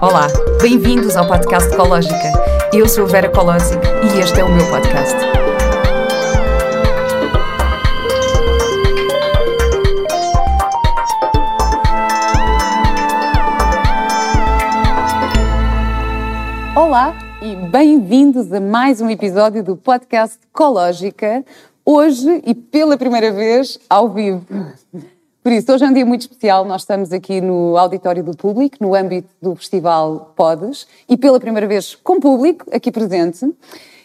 Olá, bem-vindos ao podcast Ecológica. Eu sou Vera Colosic e este é o meu podcast. Olá e bem-vindos a mais um episódio do podcast Ecológica. Hoje e pela primeira vez ao vivo. Por isso, hoje é um dia muito especial. Nós estamos aqui no Auditório do Público, no âmbito do Festival Podes, e pela primeira vez com público aqui presente.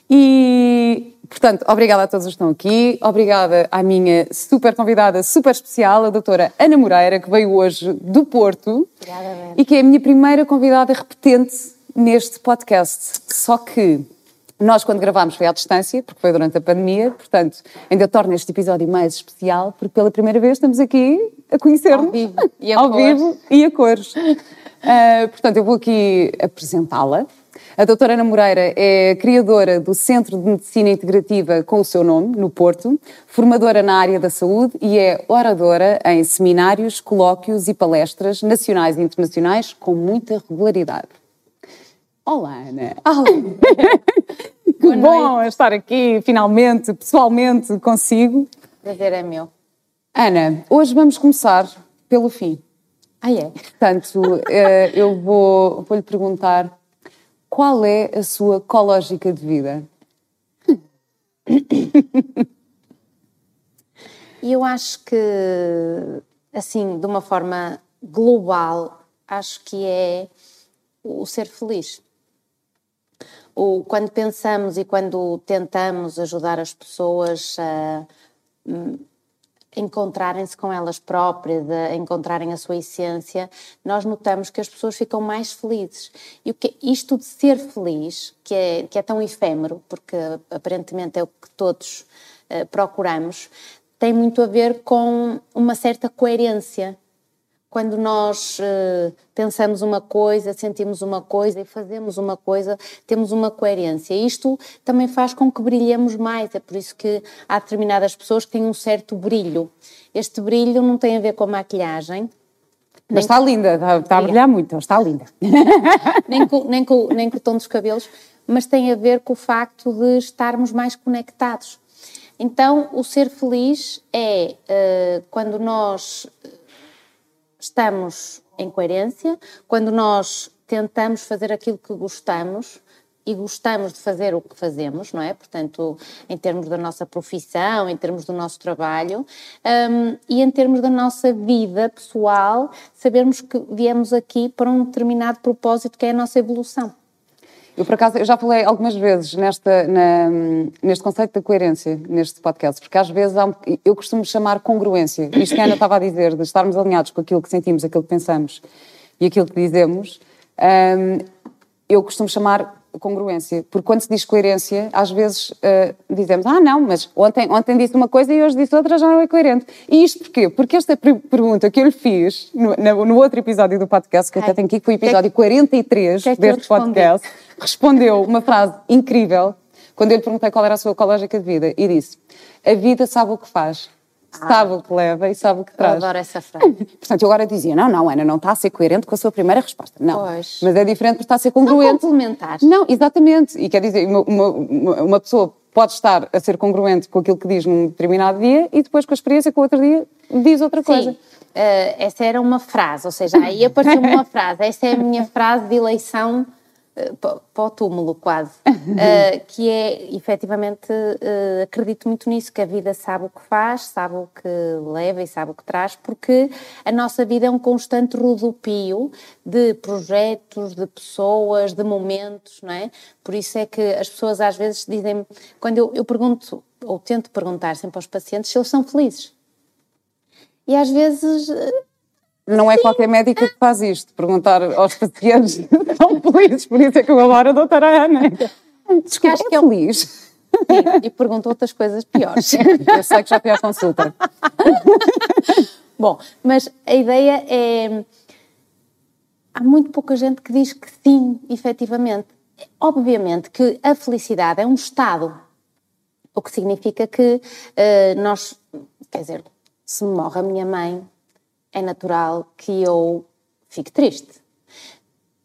E, portanto, obrigada a todos os que estão aqui. Obrigada à minha super convidada, super especial, a doutora Ana Moreira, que veio hoje do Porto. Obrigada, E que é a minha primeira convidada repetente neste podcast. Só que nós, quando gravámos, foi à distância, porque foi durante a pandemia, portanto, ainda torna este episódio mais especial, porque pela primeira vez estamos aqui a conhecer-nos. Ao vivo e a vivo e a cores. Ah, portanto, eu vou aqui apresentá-la. A doutora Ana Moreira é criadora do Centro de Medicina Integrativa com o seu nome, no Porto, formadora na área da saúde e é oradora em seminários, colóquios e palestras nacionais e internacionais com muita regularidade. Olá, Ana. que bom estar aqui, finalmente, pessoalmente, consigo. Prazer é meu. Ana, hoje vamos começar pelo fim. Ah, é? Portanto, eh, eu vou, vou lhe perguntar qual é a sua ecológica de vida? Eu acho que, assim, de uma forma global, acho que é o ser feliz. O, quando pensamos e quando tentamos ajudar as pessoas a hum, encontrarem-se com elas próprias, a encontrarem a sua essência, nós notamos que as pessoas ficam mais felizes. E o que, isto de ser feliz, que é, que é tão efêmero, porque aparentemente é o que todos eh, procuramos, tem muito a ver com uma certa coerência. Quando nós eh, pensamos uma coisa, sentimos uma coisa e fazemos uma coisa, temos uma coerência. Isto também faz com que brilhemos mais. É por isso que há determinadas pessoas que têm um certo brilho. Este brilho não tem a ver com a maquilhagem, Mas está linda, está, está a brilhar muito, está linda. nem com, nem, com, nem com o tom dos cabelos, mas tem a ver com o facto de estarmos mais conectados. Então, o ser feliz é eh, quando nós estamos em coerência, quando nós tentamos fazer aquilo que gostamos e gostamos de fazer o que fazemos, não é? Portanto, em termos da nossa profissão, em termos do nosso trabalho hum, e em termos da nossa vida pessoal, sabermos que viemos aqui para um determinado propósito que é a nossa evolução. Eu, por acaso, eu já falei algumas vezes nesta, na- neste conceito da coerência, neste podcast, porque às vezes um- eu costumo chamar congruência. Isto que a Ana estava a dizer, de estarmos alinhados com aquilo que sentimos, aquilo que pensamos e aquilo que dizemos, hum, eu costumo chamar congruência, porque quando se diz coerência, às vezes ah, dizemos, ah não, mas ontem, ontem disse uma coisa e hoje disse outra, já não é coerente. E isto porquê? Porque esta per- pergunta que eu lhe fiz no, no outro episódio do podcast, que eu até Ai, tenho aqui, que foi o é que- episódio 43 que é que deste podcast, respondeu uma frase incrível quando eu lhe perguntei qual era a sua ecológica de vida e disse: A vida sabe o que faz, sabe o que leva e sabe o que Eu traz. adoro essa frase. Portanto, eu agora dizia: Não, não, Ana, não está a ser coerente com a sua primeira resposta. Não. Pois. Mas é diferente porque está a ser congruente. complementares. Não, exatamente. E quer dizer, uma, uma, uma pessoa pode estar a ser congruente com aquilo que diz num determinado dia e depois com a experiência com o outro dia diz outra coisa. Sim, eh, essa era uma frase, ou seja, aí apareceu uma frase. Essa é a minha frase de eleição para o túmulo, quase. Eh, que é, efetivamente, eh, acredito muito nisso, que a vida sabe o que faz, sabe o que leva e sabe o que traz, porque a nossa vida é um constante rodopio de projetos, de pessoas, de momentos, não é? Por isso é que as pessoas às vezes dizem, quando eu, eu pergunto, ou tento perguntar sempre aos pacientes se eles são felizes. E às vezes eh, Não é qualquer médica que faz isto, perguntar aos pacientes estão felizes, por isso é que eu adoro a doutora Ana. Desculpa, Acho que é feliz. sim, e pergunto outras coisas piores. Eu sei que já fui à consulta. Bom, mas a ideia é. Há muito pouca gente que diz que sim, efetivamente. Obviamente que a felicidade é um estado, o que significa que eh, nós. Quer dizer, se morre a minha mãe, é natural que eu fique triste.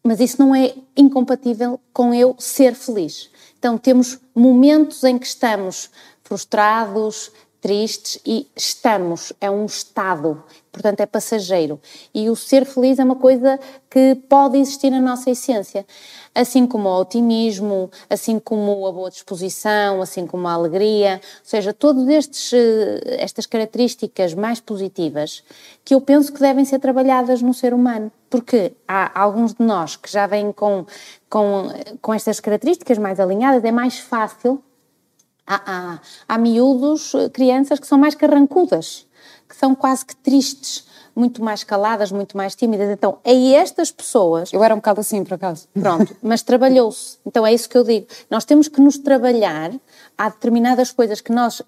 mas isso não é incompatível com eu ser feliz. Então temos momentos em que estamos frustrados, tristes e estamos, é um estado, portanto é passageiro. E o ser feliz é uma coisa que pode existir na nossa essência, assim como o otimismo, assim como a boa disposição, assim como a alegria, ou seja, todas eh, estas características mais positivas que eu penso que devem ser trabalhadas no ser humano, porque há alguns de nós que já vêm com, com, com estas características mais alinhadas, é mais fácil Há, há, há miúdos, eh, crianças que são mais carrancudas, que são quase que tristes, muito mais caladas, muito mais tímidas. Então, é estas pessoas. Eu era um bocado assim, por acaso. Pronto, mas trabalhou-se. Então, é isso que eu digo. Nós temos que nos trabalhar. Há determinadas coisas que nós,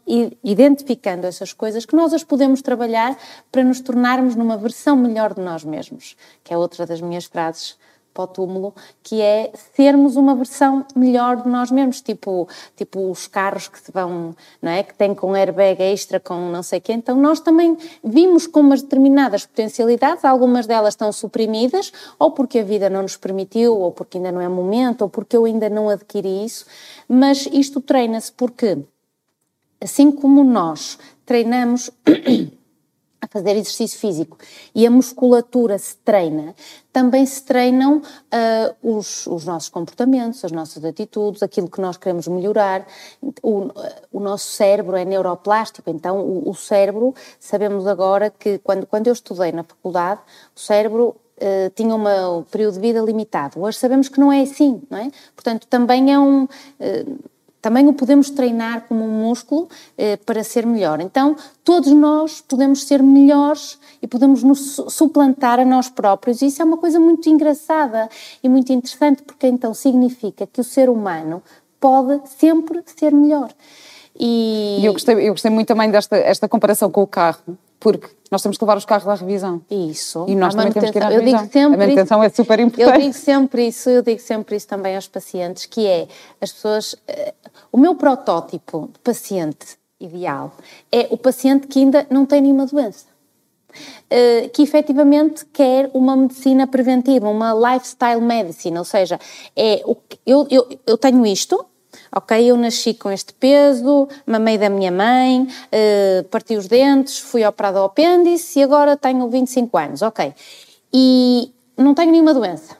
identificando essas coisas, que nós as podemos trabalhar para nos tornarmos numa versão melhor de nós mesmos. Que é outra das minhas frases para o túmulo, que é sermos uma versão melhor de nós mesmos, tipo, tipo os carros que se vão, não é? Que têm com airbag extra, com não sei o quê. Então nós também vimos com umas determinadas potencialidades, algumas delas estão suprimidas, ou porque a vida não nos permitiu, ou porque ainda não é momento, ou porque eu ainda não adquiri isso, mas isto treina-se porque, assim como nós treinamos a fazer exercício físico e a musculatura se treina, também se treinam uh, os, os, nossos comportamentos, as nossas atitudes, aquilo que nós queremos melhorar. O, o nosso cérebro é neuroplástico, então o, o, cérebro, sabemos agora que quando, quando eu estudei na faculdade, o cérebro Uh, tinha uma, um período de vida limitado. Hoje sabemos que não é assim, não é? Portanto, também é um. Uh, também o podemos treinar como um músculo eh, para ser melhor. Então, todos nós podemos ser melhores e podemos nos suplantar a nós próprios. E isso é uma coisa muito engraçada e muito interessante, porque então significa que o ser humano pode sempre ser melhor. E, eu, gostei, eu gostei muito também desta esta comparação com o carro, porque nós temos que levar os carros à revisão. Isso. E nós também temos que ir à revisão. Eu digo sempre a manutenção isso, é super importante. Eu digo sempre isso, eu digo sempre isso também aos pacientes, que é as pessoas... Uh, o meu protótipo de paciente ideal é o paciente que ainda não tem nenhuma doença. Uh, que efetivamente quer uma medicina preventiva, uma lifestyle medicine, ou seja, é o eu, eu, eu tenho isto, ok? Eu nasci com este peso, mamei da minha mãe, uh, parti os dentes, fui operada ao apêndice e agora tenho 25 anos, ok? E não tenho nenhuma doença.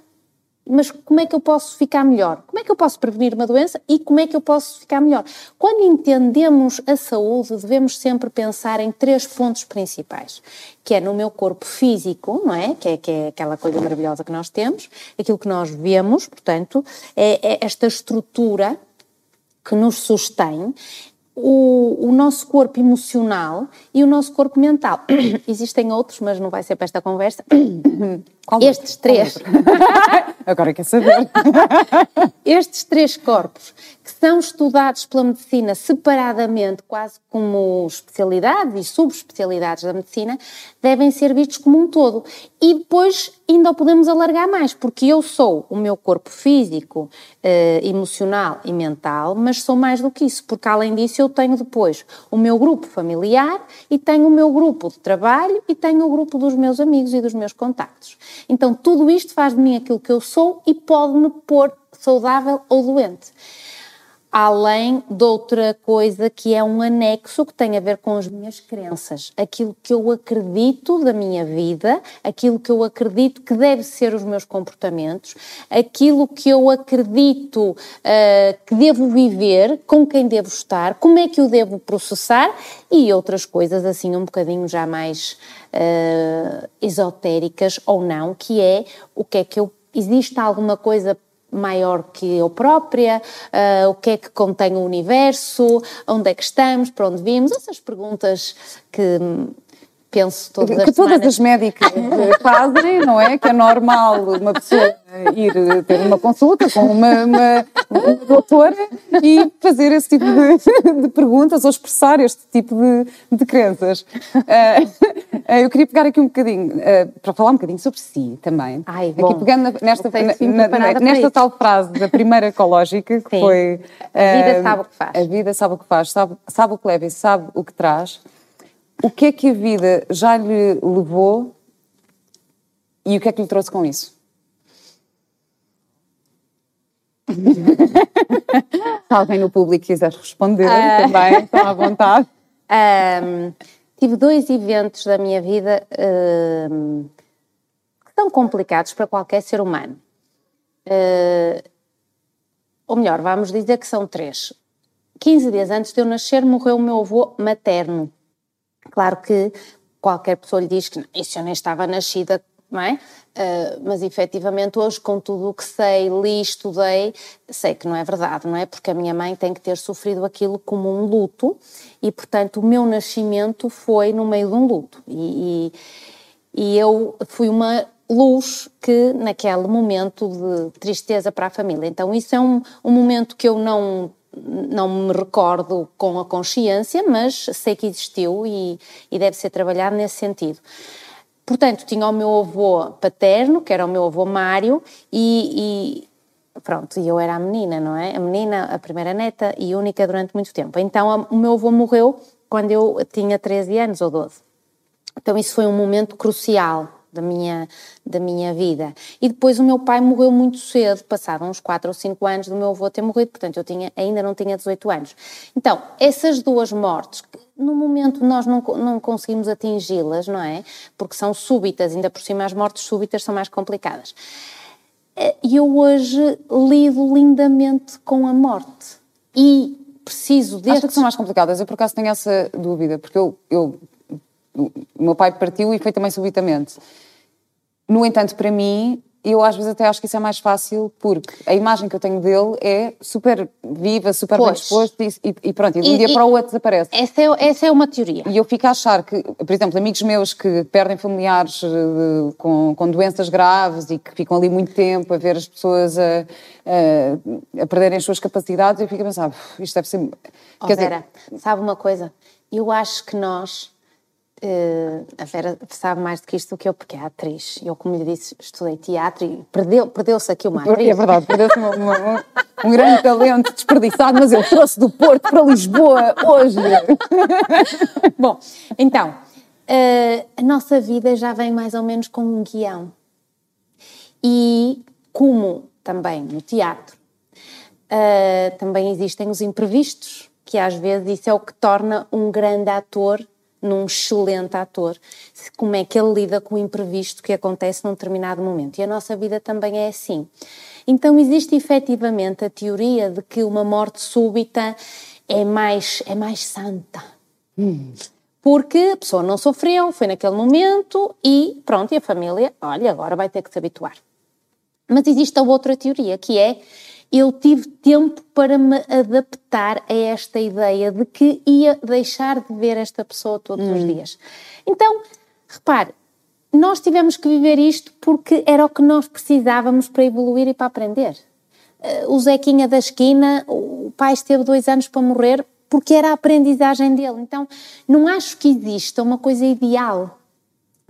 Mas como é que eu posso ficar melhor? Como é que eu posso prevenir uma doença e como é que eu posso ficar melhor? Quando entendemos a saúde, devemos sempre pensar em três pontos principais, que é no meu corpo físico, não é? Que é, que é aquela coisa maravilhosa que nós temos, aquilo que nós vemos, portanto, é, é esta estrutura que nos sustém, o, o, nosso corpo emocional e o nosso corpo mental. Existem outros, mas não vai ser para esta conversa. Qual Estes outro? três. Agora quer saber. Estes três corpos, são estudados pela medicina separadamente, quase como especialidades e subespecialidades da medicina, devem ser vistos como um todo. E depois ainda o podemos alargar mais, porque eu sou o meu corpo físico, eh, emocional e mental, mas sou mais do que isso, porque além disso eu tenho depois o meu grupo familiar e tenho o meu grupo de trabalho e tenho o grupo dos meus amigos e dos meus contactos. Então, tudo isto faz de mim aquilo que eu sou e pode-me pôr saudável ou doente além de outra coisa que é um anexo que tem a ver com as minhas crenças, aquilo que eu acredito da minha vida, aquilo que eu acredito que deve ser os meus comportamentos, aquilo que eu acredito uh, que devo viver, com quem devo estar, como é que eu devo processar e outras coisas assim um bocadinho já mais uh, esotéricas ou não, que é o que é que eu existe alguma coisa maior que eu própria, uh, o que é que contém o universo, onde é que estamos, para onde vimos, essas perguntas que penso todas que as todas semanas. as médicas fazem, não é? Que é normal uma pessoa ir ter uma consulta com uma, uma, uma doutora e fazer esse tipo de, de, perguntas ou expressar este tipo de, de crenças. Uh, eu queria pegar aqui um bocadinho, uh, para falar um bocadinho sobre si também. Ai, aqui pegando nesta, na, na, nesta tal frase da primeira ecológica, que Sim. foi... Uh, a vida sabe o que faz. A vida sabe o que faz, sabe, sabe o que leva e sabe o que traz o que é que a vida já lhe levou e o que é que lhe trouxe com isso? Se alguém no público quiser responder uh... também, estão à vontade. Um, tive dois eventos da minha vida um, que são complicados para qualquer ser humano. Uh, ou melhor, vamos dizer que são três. 15 dias antes de eu nascer, morreu o meu avô materno. Claro que qualquer pessoa lhe diz que isso eu nem estava nascida, não é? Uh, mas efetivamente hoje, com tudo o que sei, li, estudei, sei que não é verdade, não é? Porque a minha mãe tem que ter sofrido aquilo como um luto e, portanto, o meu nascimento foi no meio de um luto. E, e, e eu fui uma luz que naquele momento de tristeza para a família. Então isso é um, um momento que eu não não me recordo com a consciência, mas sei que existiu e, e deve ser trabalhado nesse sentido. Portanto, tinha o meu avô paterno, que era o meu avô Mário, e, e pronto, eu era a menina, não é? A menina, a primeira neta e única durante muito tempo. Então, a, o meu avô morreu quando eu tinha 13 anos ou 12. Então, isso foi um momento crucial da minha, da minha vida. E depois o meu pai morreu muito cedo, passado uns 4 ou 5 anos do meu avô ter morrido, portanto eu tinha, ainda não tinha 18 anos. Então, essas duas mortes, no momento nós não, não conseguimos atingi-las, não é? Porque são súbitas, ainda por cima as mortes súbitas são mais complicadas. Eh, e eu hoje lido lindamente com a morte. E preciso destes... Acho que são mais complicadas. Eu por acaso tenho essa dúvida, porque eu, eu o meu pai partiu e foi também subitamente. No entanto, para mim, eu às vezes até acho que isso é mais fácil porque a imagem que eu tenho dele é super viva, super pois. bem disposto e, e, pronto, e de um dia para o outro desaparece. Essa é, essa é uma teoria. E eu fico a achar que, por exemplo, amigos meus que perdem familiares uh, com, com doenças graves e que ficam ali muito tempo a ver as pessoas a, a, a perderem as suas capacidades, eu fico a pensar, isto deve ser... Oh, Vera, dizer... sabe uma coisa? Eu acho que nós Uh, a Vera sabe mais do que isto do que eu, porque é atriz. Eu, como lhe disse, estudei teatro e perdeu, perdeu-se aqui uma atriz. É verdade, perdeu-se um, um, um, grande talento desperdiçado, mas eu trouxe do Porto para Lisboa hoje. Bom, então, uh, a nossa vida já vem mais ou menos com um guião. E como também no teatro, uh, também existem os imprevistos, que às vezes isso é o que torna um grande ator num excelente ator, como é que ele lida com o imprevisto que acontece num determinado momento. E a nossa vida também é assim. Então existe efetivamente a teoria de que uma morte súbita é mais, é mais santa. Hum. Porque a pessoa não sofreu, foi naquele momento e pronto, e a família, olha, agora vai ter que se habituar. Mas existe a outra teoria, que é eu tive tempo para me adaptar a esta ideia de que ia deixar de ver esta pessoa todos hum. os dias. Então, repare, nós tivemos que viver isto porque era o que nós precisávamos para evoluir e para aprender. Uh, o Zequinha da esquina, o pai esteve dois anos para morrer porque era a aprendizagem dele. Então, não acho que exista uma coisa ideal.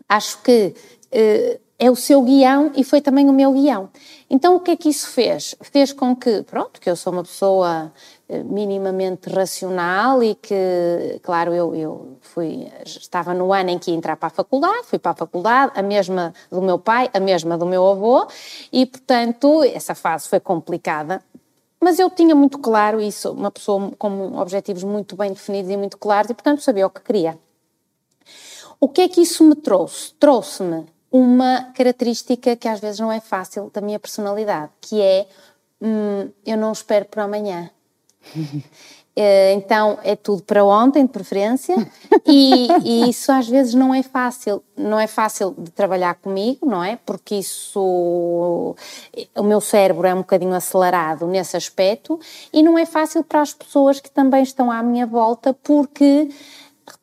Acho que uh, é o seu guião e foi também o meu guião. Então o que é que isso fez? Fez com que, pronto, que eu sou uma pessoa eh, minimamente racional e que, claro, eu, eu fui, estava no ano em que ia entrar para a faculdade, fui para a faculdade, a mesma do meu pai, a mesma do meu avô, e portanto essa fase foi complicada, mas eu tinha muito claro isso, uma pessoa com objetivos muito bem definidos e muito claros, e portanto sabia o que queria. O que é que isso me trouxe? Trouxe-me uma característica que às vezes não é fácil da minha personalidade, que é hum, eu não espero por amanhã. Eh, então é tudo para ontem, de preferência, e, e, isso às vezes não é fácil. Não é fácil de trabalhar comigo, não é? Porque isso. O meu cérebro é um bocadinho acelerado nesse aspecto, e não é fácil para as pessoas que também estão à minha volta, porque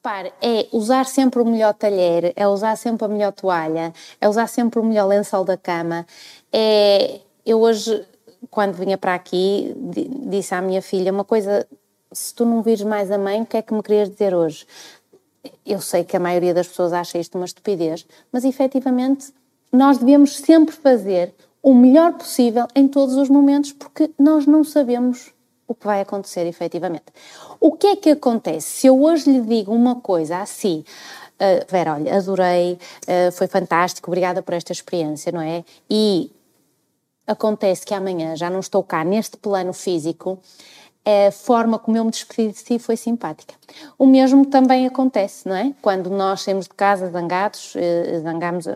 Repare, é usar sempre o melhor talher, é usar sempre a melhor toalha, é usar sempre o melhor lençol da cama. É, eu hoje, quando vinha para aqui, disse à minha filha uma coisa: se tu não vires mais a mãe, o que é que me querias dizer hoje? Eu sei que a maioria das pessoas acha isto uma estupidez, mas efetivamente nós devemos sempre fazer o melhor possível em todos os momentos, porque nós não sabemos o que vai acontecer efetivamente. O que é que acontece? Se eu hoje lhe digo uma coisa assim, uh, Vera, olha, adorei, uh, foi fantástico, obrigada por esta experiência, não é? E acontece que amanhã já não estou cá neste plano físico, a forma como eu me despedi de si foi simpática. O mesmo também acontece, não é? Quando nós saímos de casa zangados, eh, zangamos,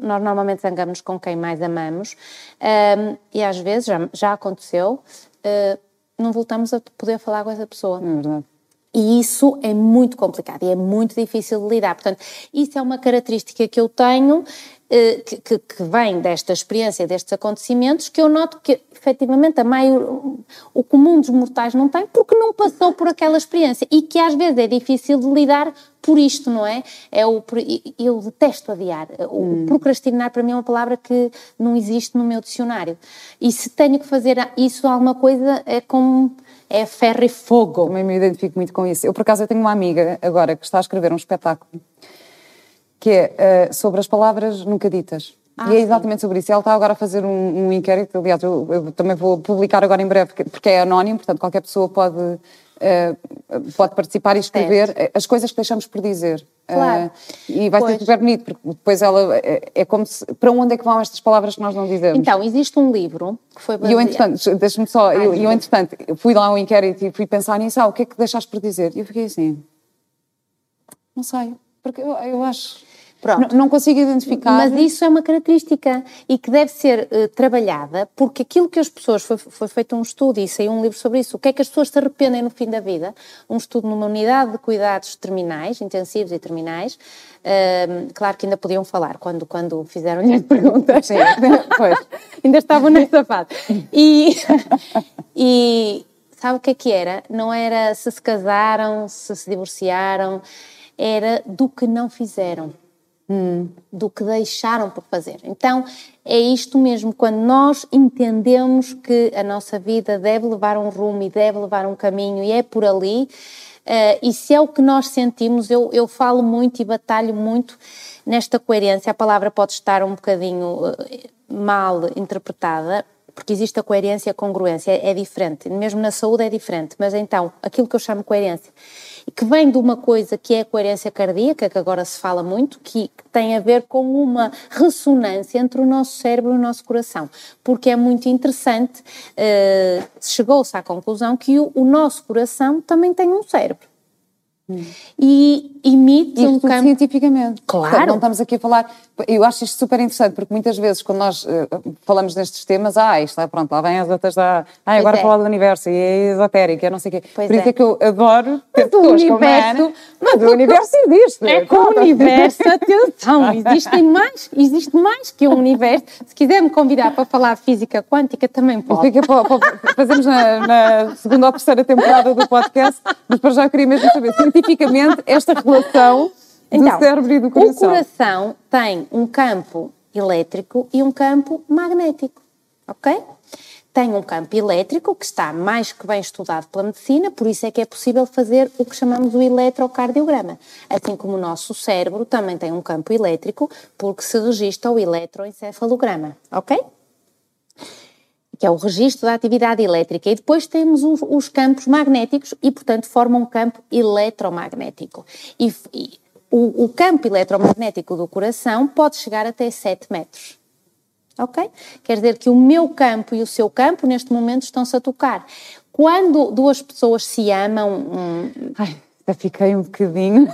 nós normalmente zangamos com quem mais amamos, um, e às vezes, já, já aconteceu, não voltamos a poder falar com essa pessoa. É verdade. E isso é muito complicado e é muito difícil de lidar. Portanto, isso é uma característica que eu tenho, eh, que, que, que, vem desta experiência, destes acontecimentos, que eu noto que, efetivamente, a maior, o comum dos mortais não tem, porque não passou por aquela experiência. E que às vezes é difícil de lidar por isto, não é? é o, eu detesto adiar. O hum. procrastinar, para mim, é uma palavra que não existe no meu dicionário. E se tenho que fazer isso, alguma coisa, é como é ferro e fogo. Também me identifico muito com isso. Eu, por acaso, eu tenho uma amiga agora que está a escrever um espetáculo que é uh, sobre as palavras nunca ditas. Ah, e é exatamente sim. sobre isso. Ela está agora a fazer um, um inquérito, aliás, eu, eu, também vou publicar agora em breve, porque, porque é anónimo, portanto qualquer pessoa pode, uh, pode participar e escrever certo. as coisas que deixamos por dizer. Claro. Uh, e vai pois. ser super bonito, porque depois ela é, é, como se. Para onde é que vão estas palavras que nós não dizemos? Então, existe um livro que foi baseado. E eu, entretanto, deixa-me só, Ai, eu, eu, entretanto, fui lá ao inquérito e fui pensar nisso, ah, o que é que deixaste por dizer? E eu fiquei assim. Não sei. Porque eu, eu acho. Pronto. Não, não consigo identificar. Mas isso é uma característica e que deve ser uh, trabalhada, porque aquilo que as pessoas. Foi, foi feito um estudo e saiu um livro sobre isso. O que é que as pessoas se arrependem no fim da vida? Um estudo numa unidade de cuidados terminais, intensivos e terminais. Uh, claro que ainda podiam falar quando, quando fizeram-lhe as perguntas. Sim, pois. ainda estavam nessa fase. E, e sabe o que é que era? Não era se se casaram, se se divorciaram, era do que não fizeram hum, do que deixaram por fazer. Então é isto mesmo, quando nós entendemos que a nossa vida deve levar um rumo e deve levar um caminho e é por ali, uh, e se é o que nós sentimos, eu, eu falo muito e batalho muito nesta coerência. A palavra pode estar um bocadinho uh, mal interpretada, porque existe a coerência e a congruência, é, é diferente. Mesmo na saúde é diferente, mas então, aquilo que eu chamo coerência que vem de uma coisa que é a coerência cardíaca, que agora se fala muito, que tem a ver com uma ressonância entre o nosso cérebro e o nosso coração, porque é muito interessante, uh, chegou-se à conclusão que o, o nosso coração também tem um cérebro. Hum. E emite um campo... cientificamente. Claro. não estamos aqui a falar... Eu acho isto super interessante, porque muitas vezes quando nós uh, falamos nestes temas, ah, isto é, pronto, lá vem as outras da... Ah, agora é. falar do universo, e é esotérico, é não sei o quê. Pois Por é. isso é que eu adoro ter mas pessoas universo, Mas o universo existe. É com o universo, atenção, existem mais, existe mais que o universo. Se quiser me convidar para falar física quântica, também pode. Fica para, para, fazemos na, na segunda ou terceira temporada do podcast, mas para já eu queria mesmo saber cientificamente esta relação então, do cérebro e do coração. O coração tem um campo elétrico e um campo magnético, ok? Tem um campo elétrico que está mais que bem estudado pela medicina, por isso é que é possível fazer o que chamamos o eletrocardiograma. Assim como o nosso cérebro também tem um campo elétrico, porque se registra o eletroencefalograma, ok? Que é o registro da atividade elétrica, e depois temos os, os campos magnéticos e, portanto, formam um campo eletromagnético. E, e o, o, campo eletromagnético do coração pode chegar até 7 metros. Ok? Quer dizer que o meu campo e o seu campo, neste momento, estão-se a tocar. Quando duas pessoas se amam. Hum... Ai, já fiquei um bocadinho.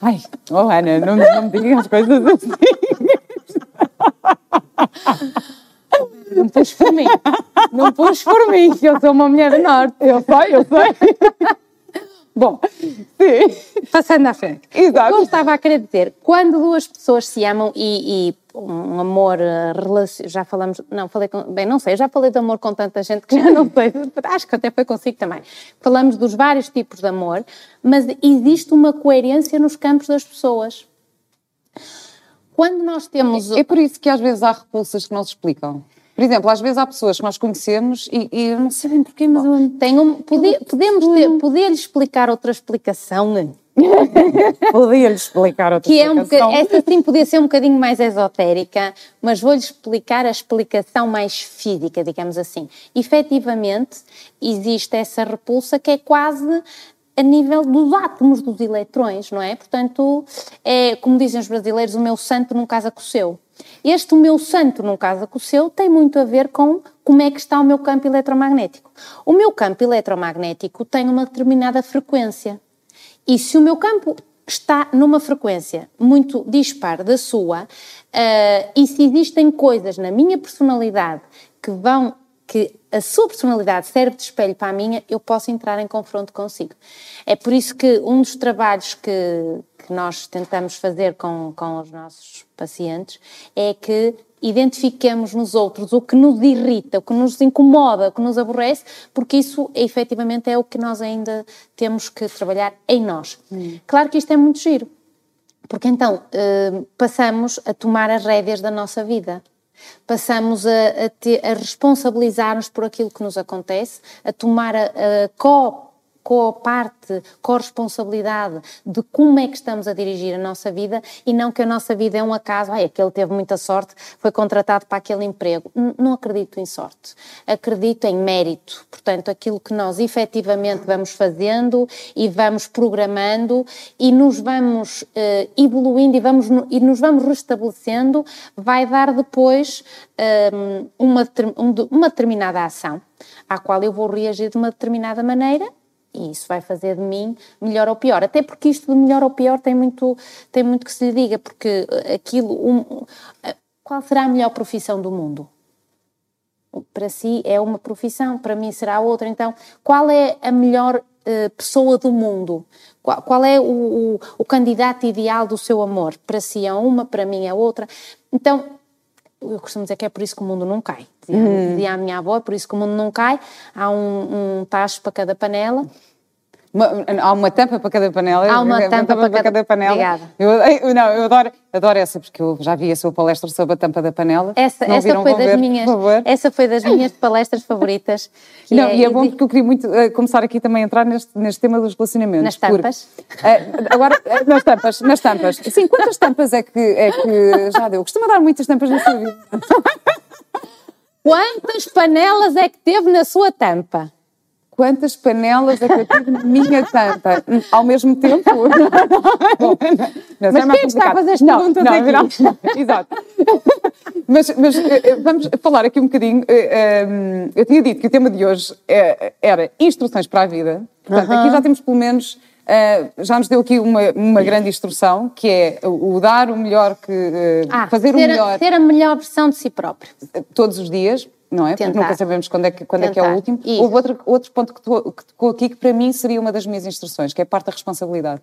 Ai, oh Ana, não, não me digas as coisas assim. Não pus por mim. Não pus por mim, que eu sou uma mulher do norte. Eu sei, eu sei. Bom, sim. Passando à frente. Exato. Eu estava a querer dizer, quando duas pessoas se amam e, e um amor eh, já falamos, não, falei com, bem, não sei, já falei de amor com tanta gente que já não sei, acho que até foi consigo também. Falamos dos vários tipos de amor, mas existe uma coerência nos campos das pessoas. Quando nós temos. É, é por isso que às vezes há repulsas que não se explicam. Por exemplo, às vezes há pessoas que nós conhecemos e, e não sabem porquê, mas Bom, eu... Pode, podemos ter, poder-lhe explicar outra explicação? Podia-lhe explicar outra que explicação. É um, essa sim podia ser um bocadinho mais esotérica, mas vou-lhe explicar a explicação mais física, digamos assim. Efetivamente, existe essa repulsa que é quase a nível dos átomos dos eletrões, não é? Portanto, é, como dizem os brasileiros, o meu santo não casa com o seu. Este meu santo não casa com o seu tem muito a ver com como é que está o meu campo eletromagnético. O meu campo eletromagnético tem uma determinada frequência. E se o meu campo está numa frequência muito dispar da sua, uh, e se existem coisas na minha personalidade que vão que a sua personalidade serve de espelho para a minha, eu posso entrar em confronto consigo. É por isso que um dos trabalhos que, que nós tentamos fazer com, com os nossos pacientes é que identifiquemos nos outros o que nos irrita, o que nos incomoda, o que nos aborrece, porque isso efetivamente é o que nós ainda temos que trabalhar em nós. Hum. Claro que isto é muito giro, porque então eh, passamos a tomar as rédeas da nossa vida. Passamos a, a, a responsabilizar-nos por aquilo que nos acontece, a tomar a, a co com a parte, com a responsabilidade de como é que estamos a dirigir a nossa vida e não que a nossa vida é um acaso, ai, aquele teve muita sorte, foi contratado para aquele emprego. Não acredito em sorte, acredito em mérito. Portanto, aquilo que nós efetivamente vamos fazendo e vamos programando e nos vamos uh, evoluindo e, vamos, e nos vamos restabelecendo, vai dar depois um, uma, uma determinada ação à qual eu vou reagir de uma determinada maneira e isso vai fazer de mim melhor ou pior. Até porque isto de melhor ou pior tem muito, tem muito que se lhe diga, porque aquilo. Um, qual será a melhor profissão do mundo? Para si é uma profissão, para mim será outra. Então, qual é a melhor uh, pessoa do mundo? Qual, qual é o, o, o candidato ideal do seu amor? Para si é uma, para mim é outra. Então, eu costumo dizer que é por isso que o mundo não cai. Dizia, hum. a minha avó, é por isso que o mundo não cai. Há um, um tacho para cada panela. Uma, há uma tampa para cada panela. Há uma, tampa, tampa, para, cada, cada panela. Obrigada. Eu, eu, não, eu adoro, adoro essa, porque eu já vi a sua palestra sobre a tampa da panela. Essa, essa, viram, foi, das ver, minhas, essa foi das minhas palestras favoritas. não, é, e é bom porque eu queria muito uh, começar aqui também a entrar neste, neste tema dos relacionamentos. Nas tampas? Porque, uh, agora, uh, nas tampas, nas tampas. Sim, quantas tampas é que, é que já deu? Costuma dar muitas tampas na sua vida? Quantas panelas é que teve na sua tampa? Quantas panelas é que eu tive na minha tampa ao mesmo tempo? Bom, não, mas é quem está a fazer pergunta não, não, não, Exato. mas, mas eh, eh, vamos falar aqui um bocadinho. Eh, eu tinha dito que o tema de hoje era instruções para a vida. Portanto, uh -huh. aqui já temos pelo menos já nos deu aqui uma, uma grande instrução, que é o, dar o melhor que. Ah, fazer o melhor. Ter a melhor versão de si próprio. Todos os dias, não é? Tentar. Porque nunca sabemos quando é que, quando é, que é o último. Isso. Houve outro, outro ponto que tocou aqui que para mim seria uma das minhas instruções, que é a parte da responsabilidade.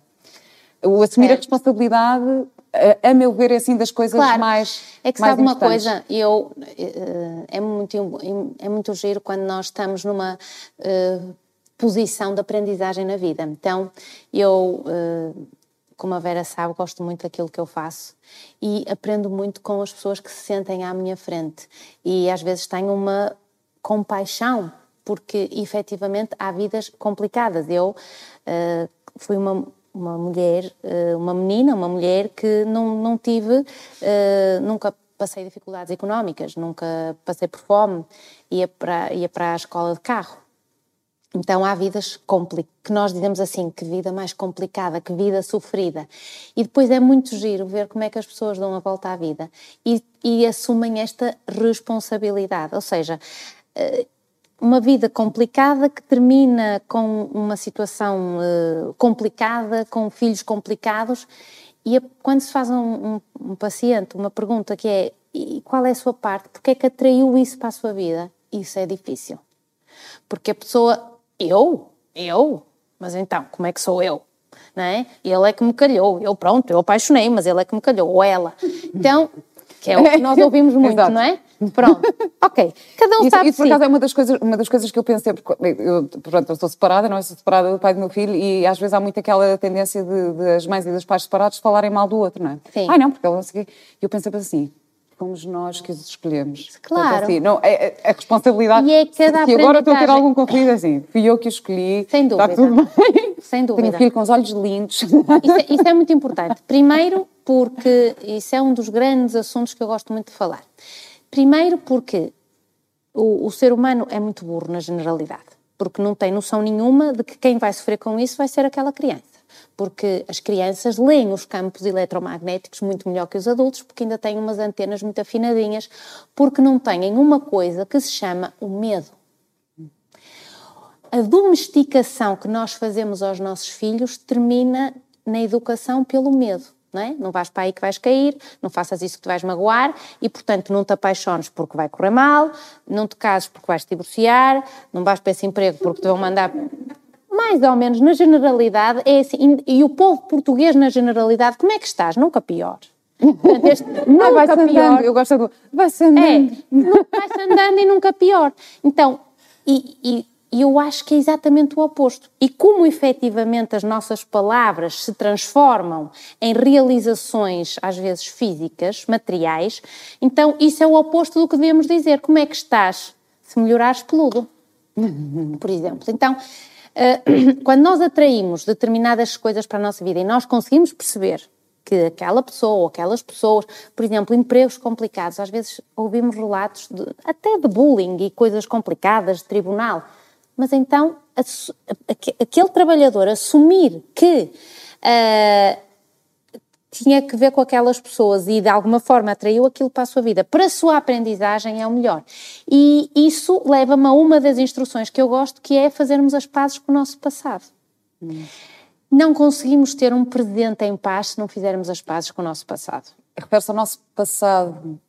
O assumir certo. a responsabilidade, a, a, meu ver, é assim das coisas claro. mais. É que mais sabe uma coisa, eu, eh, é, muito, é muito giro quando nós estamos numa uh, posição de aprendizagem na vida. Então, eu. Uh, como a Vera sabe, gosto muito daquilo que eu faço e aprendo muito com as pessoas que se sentem à minha frente. E às vezes tenho uma compaixão, porque efetivamente há vidas complicadas. Eu uh, fui uma, uma mulher, uh, uma menina, uma mulher que não, não tive, uh, nunca passei dificuldades económicas, nunca passei por fome, ia para, ia para a escola de carro então há vidas que nós dizemos assim, que vida mais complicada, que vida sofrida. E depois é muito giro ver como é que as pessoas dão a volta à vida e, e assumem esta responsabilidade. Ou seja, eh, uma vida complicada que termina com uma situação eh, complicada, com filhos complicados. E quando se faz um, um, um paciente uma pergunta que é e qual é a sua parte, porque é que atraiu isso para a sua vida? Isso é difícil. Porque a pessoa eu? Eu? Mas então, como é que sou eu? Não é? Ele é que me calhou. Eu, pronto, eu apaixonei, mas ele é que me calhou, ou ela. Então, que é o que nós ouvimos muito, não é? Pronto, ok. Cada um isso, sabe Isso, por acaso, é uma das, coisas, uma das coisas que eu penso sempre. Eu, pronto, eu estou separada, não é? Sou separada do pai do meu filho e às vezes há muito aquela tendência de, de as mães e dos pais separados falarem mal do outro, não é? Sim. Ai, não, porque ele não sei. E eu penso sempre assim, fomos nós que os escolhemos. Claro. Portanto, assim, não, é, é, a responsabilidade. E é cada se agora estou a ter algum conflito, assim, fui eu que escolhi. Sem dúvida. Está tudo bem. Sem dúvida. Tenho um filho com os olhos lindos. Isso é, isso é muito importante. Primeiro, porque isso é um dos grandes assuntos que eu gosto muito de falar. Primeiro, porque o, o ser humano é muito burro na generalidade. Porque não tem noção nenhuma de que quem vai sofrer com isso vai ser aquela criança. Porque as crianças leem os campos eletromagnéticos muito melhor que os adultos, porque ainda têm umas antenas muito afinadinhas, porque não têm uma coisa que se chama o medo. A domesticação que nós fazemos aos nossos filhos termina na educação pelo medo. Não, é? não vais para aí que vais cair, não faças isso que te vais magoar e, portanto, não te apaixones porque vai correr mal, não te cases porque vais te divorciar, não vais para esse emprego porque te vão mandar. Mais ou menos, na generalidade, é assim. E o povo português, na generalidade, como é que estás? Nunca pior. Portanto, este, nunca vai pior. Andando. Eu gosto do. Vai-se andando. É, vai-se andando e nunca pior. Então, e, e e eu acho que é exatamente o oposto. E como efetivamente as nossas palavras se transformam em realizações, às vezes físicas, materiais, então isso é o oposto do que devemos dizer. Como é que estás? Se melhorares peludo, por exemplo. Então, quando nós atraímos determinadas coisas para a nossa vida e nós conseguimos perceber que aquela pessoa ou aquelas pessoas, por exemplo, empregos complicados, às vezes ouvimos relatos de, até de bullying e coisas complicadas, de tribunal mas então aquele trabalhador assumir que uh, tinha que ver com aquelas pessoas e de alguma forma atraiu aquilo para a sua vida, para a sua aprendizagem é o melhor. E isso leva-me a uma das instruções que eu gosto, que é fazermos as pazes com o nosso passado. Hum. Não conseguimos ter um presente em paz se não fizermos as pazes com o nosso passado. Refere-se ao nosso passado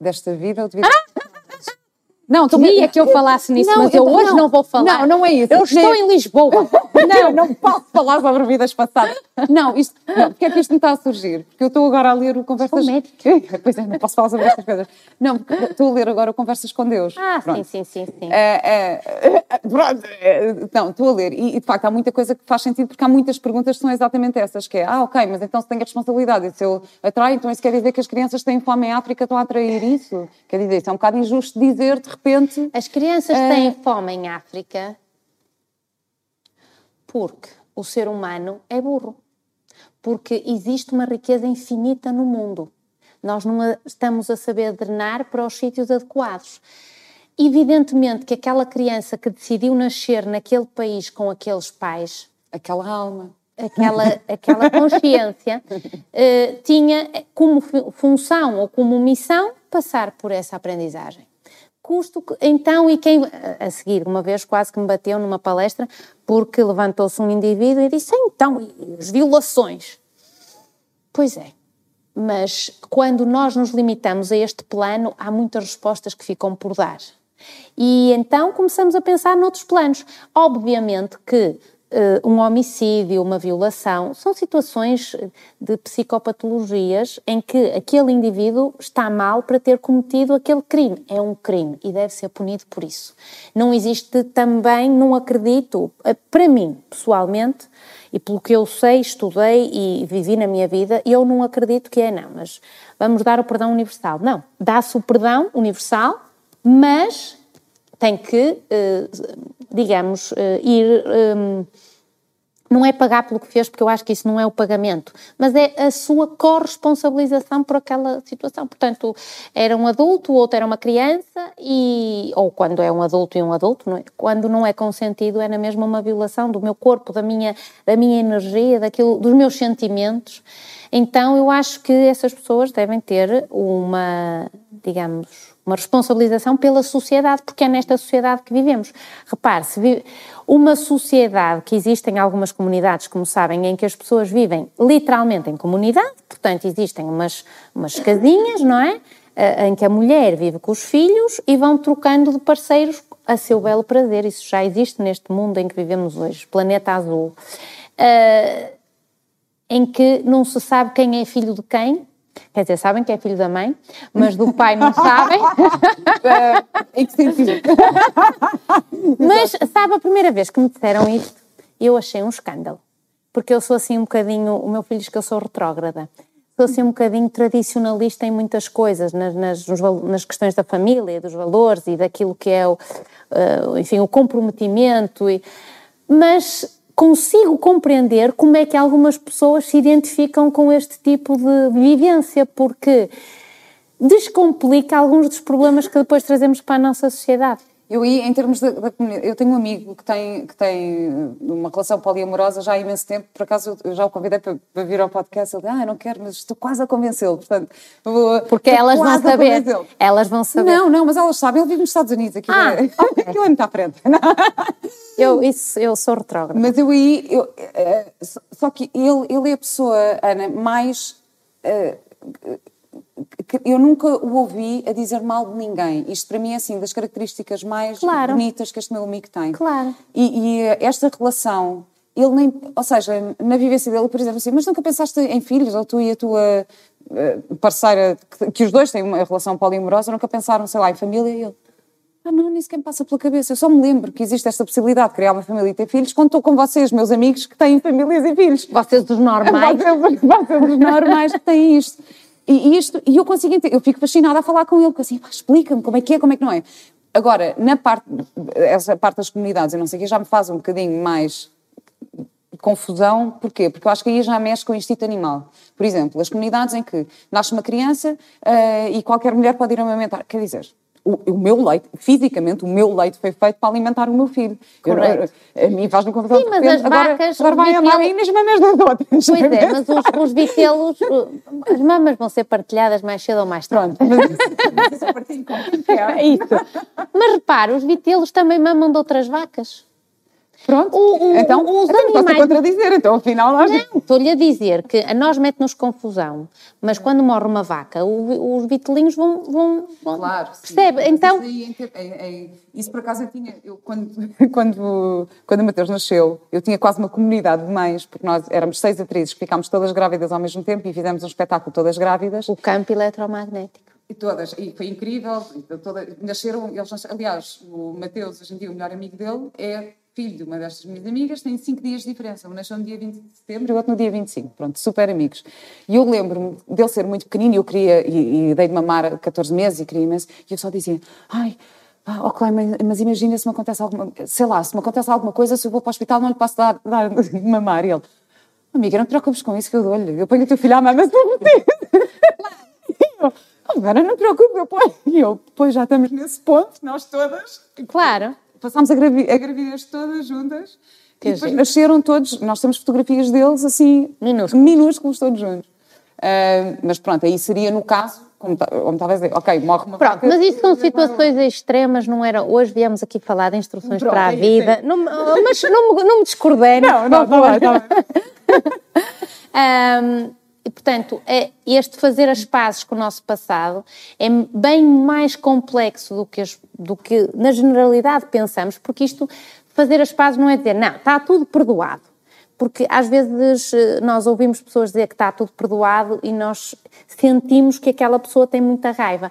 desta vida ou de vida? Ah! Não, queria que eu falasse nisso, não, mas eu, hoje não, não, vou falar. Não, não é isso. Eu estou em Lisboa. não, não posso falar sobre vidas passadas. Não, isto, não, porque é que isto me está a surgir? Porque eu estou agora a ler o Conversas... Sou médica. Pois é, não posso falar sobre estas coisas. Não, estou a ler agora o Conversas com Deus. Ah, pronto. sim, sim, sim. sim. É, é, pronto, é, não, estou a ler e, e, de facto há muita coisa que faz sentido porque há muitas perguntas que são exatamente essas, que é, ah, ok, mas então se tem a responsabilidade e se eu atraio, então isso quer dizer que as crianças têm fome em África estão a atrair isso? Quer dizer, isso é um bocado injusto dizer, de repente... As crianças é... têm fome em África porque o ser humano é burro. Porque existe uma riqueza infinita no mundo. Nós não estamos a saber drenar para os sítios adequados. Evidentemente que aquela criança que decidiu nascer naquele país com aqueles pais, aquela alma, aquela, aquela consciência, uh, tinha como função ou como missão passar por essa aprendizagem custo. Então, e quem. A seguir, uma vez quase que me bateu numa palestra, porque levantou-se um indivíduo e disse: então, as violações? Pois é. Mas quando nós nos limitamos a este plano, há muitas respostas que ficam por dar. E então começamos a pensar noutros planos. Obviamente que um homicídio, uma violação, são situações de psicopatologias em que aquele indivíduo está mal para ter cometido aquele crime. É um crime e deve ser punido por isso. Não existe também, não acredito, uh, para mim, pessoalmente, e pelo que eu sei, estudei e vivi na minha vida, eu não acredito que é não, mas vamos dar o perdão universal. Não, dá-se o perdão universal, mas tem que, eh, digamos, eh, ir. Eh, não é pagar pelo que fez, porque eu acho que isso não é o pagamento, mas é a sua corresponsabilização por aquela situação. Portanto, era um adulto, o outro era uma criança, e, ou quando é um adulto e um adulto, não é? quando não é consentido, é na mesma uma violação do meu corpo, da minha, da minha energia, daquilo, dos meus sentimentos. Então, eu acho que essas pessoas devem ter uma, digamos, uma responsabilização pela sociedade, porque é nesta sociedade que vivemos. Repare-se, uma sociedade que existe em algumas comunidades, como sabem, em que as pessoas vivem literalmente em comunidade, portanto, existem umas, umas casinhas, não é? Em que a mulher vive com os filhos e vão trocando de parceiros a seu belo prazer. Isso já existe neste mundo em que vivemos hoje, planeta azul. Uh, em que não se sabe quem é filho de quem, Quer dizer, sabem que é filho da mãe, mas do pai não sabem. em que sentido? mas sabe, a primeira vez que me disseram isto, eu achei um escândalo. Porque eu sou assim um bocadinho, o meu filho diz que eu sou retrógrada. Sou assim um bocadinho tradicionalista em muitas coisas, nas, nas, nas questões da família, dos valores e daquilo que é o, uh, enfim, o comprometimento. E, mas consigo compreender como é que algumas pessoas se identificam com este tipo de vivência, porque descomplica alguns dos problemas que depois trazemos para a nossa sociedade. Eu aí, em termos da, da comunidade, eu tenho um amigo que tem, que tem uma relação poliamorosa já há imenso tempo, por acaso eu já o convidei para, para vir ao podcast, ele disse, ah, não quero, mas estou quase a convencê-lo, portanto... Vou, Porque elas vão saber, elas vão saber. Não, não, mas elas sabem, ele vive nos Estados Unidos, aquilo, ah, é, okay. aquilo é muito à frente. eu, isso, eu sou retrógrada. Mas eu aí, eu, eh, só que ele, ele é a pessoa, Ana, mais... Uh, eu nunca o ouvi a dizer mal de ninguém. Isto para mim é assim das características mais claro. bonitas que este meu amigo tem. Claro. E, e, esta relação, ele nem, ou seja, na vivência dele, por exemplo, assim, mas nunca pensaste em filhos, ou tu e a tua eh, parceira, que, que os dois têm uma relação poliamorosa, nunca pensaram, sei lá, em família e ele. Ah, não, nem sequer me passa pela cabeça. Eu só me lembro que existe esta possibilidade de criar uma família e ter filhos quando estou com vocês, meus amigos, que têm famílias e filhos. Vocês dos normais. Vocês, vocês dos normais que têm isto. E, isto, e eu consigo entender, eu fico fascinada a falar com ele, porque assim, explica-me como é que é, como é que não é. Agora, na parte, essa parte das comunidades, eu não sei que, já me faz um bocadinho mais confusão, porquê? Porque eu acho que aí já mexe com o instinto animal. Por exemplo, as comunidades em que nasce uma criança uh, e qualquer mulher pode ir amamentar, quer dizer, o, o, meu leite, fisicamente, o meu leite foi feito para alimentar o meu filho. Correto. Eu, a mim faz-me confusão. Sim, mas as agora, vacas... Agora vai vitelos... amar aí nas mamas das outras. Pois é, mas os, os vitelos, as mamas vão ser partilhadas mais cedo ou mais tarde. Pronto, mas isso, isso é isso. Mas repara, os vitelos também mamam de outras vacas. Pronto, o, o, então, os então animais... posso contradizer, então afinal nós... Não, estou-lhe a dizer que a nós mete-nos confusão, mas quando morre uma vaca, o, os vitelinhos vão... vão, vão claro, Percebe? Sim. Então... Isso, é, é, isso por acaso eu tinha... Eu, quando, quando, quando o Mateus nasceu, eu tinha quase uma comunidade de mães, porque nós éramos seis atrizes que ficámos todas grávidas ao mesmo tempo e fizemos um espetáculo todas grávidas. O campo eletromagnético. E todas, e foi incrível, toda, nasceram, eles, aliás, o Mateus, hoje em dia, o melhor amigo dele, é filho de uma destas minhas amigas, tem cinco dias de diferença. Um nasceu no dia 20 de setembro e outro no dia 25. Pronto, super amigos. E eu lembro-me dele ser muito pequenino e eu queria, e, e dei de mamar a 14 meses e queria imenso, e eu só dizia, ai, ah, ok, mas, imagina se me acontece alguma, sei lá, se me acontece alguma coisa, se eu vou para o hospital não lhe posso dar, dar mamar. E ele, amiga, não te preocupes com isso que eu dou-lhe, eu ponho o teu filho à mama se for eu, agora não te preocupes, eu ponho. E eu, depois já estamos nesse ponto, nós todas. Claro passámos a, gravi a gravidez todas juntas que e depois gente. nasceram todos, nós temos fotografias deles assim, minúsculos, minúsculos todos juntos. Uh, mas pronto, aí seria no caso, como, como estava a dizer, ok, morre uma Pronto, mas isso são situações extremas, não era? Hoje viemos aqui falar de instruções pronto, para a é vida, não, mas não, não me discordei, não, não, não, não, não. um, E, portanto, é, este fazer as pazes com o nosso passado é bem mais complexo do que, do que na generalidade pensamos, porque isto, fazer as pazes não é dizer, não, está tudo perdoado. Porque às vezes nós ouvimos pessoas dizer que está tudo perdoado e nós sentimos que aquela pessoa tem muita raiva.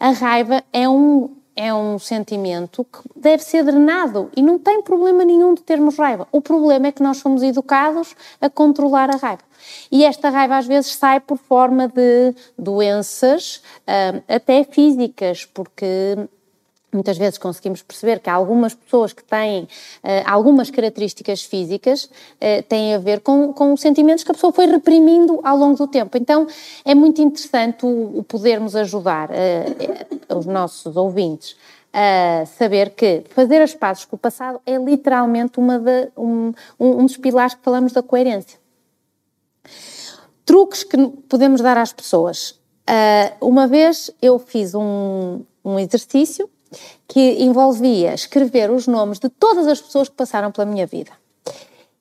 A raiva é um, é um sentimento que deve ser drenado e não tem problema nenhum de termos raiva. O problema é que nós somos educados a controlar a raiva. E esta raiva às vezes sai por forma de doenças, hum, até físicas, porque muitas vezes conseguimos perceber que algumas pessoas que têm uh, algumas características físicas uh, têm a ver com, com sentimentos que a pessoa foi reprimindo ao longo do tempo. Então é muito interessante o, o podermos ajudar uh, os nossos ouvintes a saber que fazer as pazes com o passado é literalmente uma de, um, um dos pilares que falamos da coerência. Truques que podemos dar às pessoas. Uma vez eu fiz um, um exercício que envolvia escrever os nomes de todas as pessoas que passaram pela minha vida.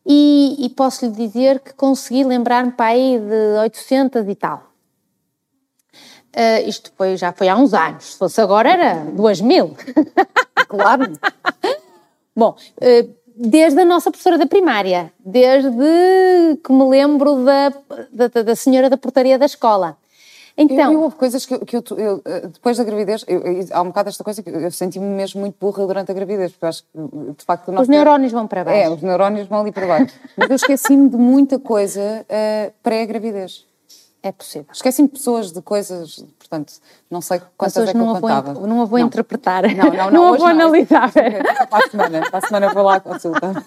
E, e posso lhe dizer que consegui lembrar-me para aí de 800 e tal. Uh, isto foi, já foi há uns anos. Se fosse agora era 2 mil. claro. Bom, uh, desde a nossa professora da primária, desde que me lembro da, da, da senhora da portaria da escola. Então, eu, houve coisas que, eu, que eu, eu, depois da gravidez, eu, há um bocado esta coisa que eu senti-me mesmo muito burra durante a gravidez, porque eu acho que, de facto, Os neurónios vão para baixo. É, os neurónios vão ali para baixo. Mas eu esqueci-me de muita coisa uh, pré-gravidez. É possível. Esqueci-me de pessoas, de coisas, portanto, não sei quantas é que não eu contava. Vou, não a vou não. interpretar. Não, não, não. não a vou analisar. Para a semana, para a semana vou lá à consulta.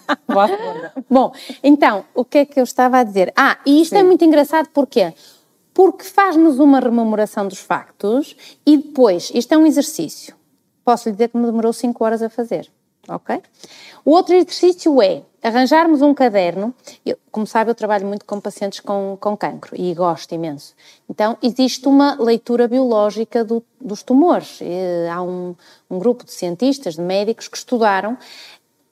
Bom, então, o que é que eu estava a dizer? Ah, e isto é Sim. é muito engraçado, porquê? Porque faz-nos uma rememoração dos factos e depois, isto é um exercício. posso lhe dizer que me demorou 5 horas a fazer. Ok? O outro exercício é arranjarmos um caderno. Eu, como sabe, eu trabalho muito com pacientes com, com cancro e gosto imenso. Então, existe uma leitura biológica do, dos tumores. E, há um, um grupo de cientistas, de médicos, que estudaram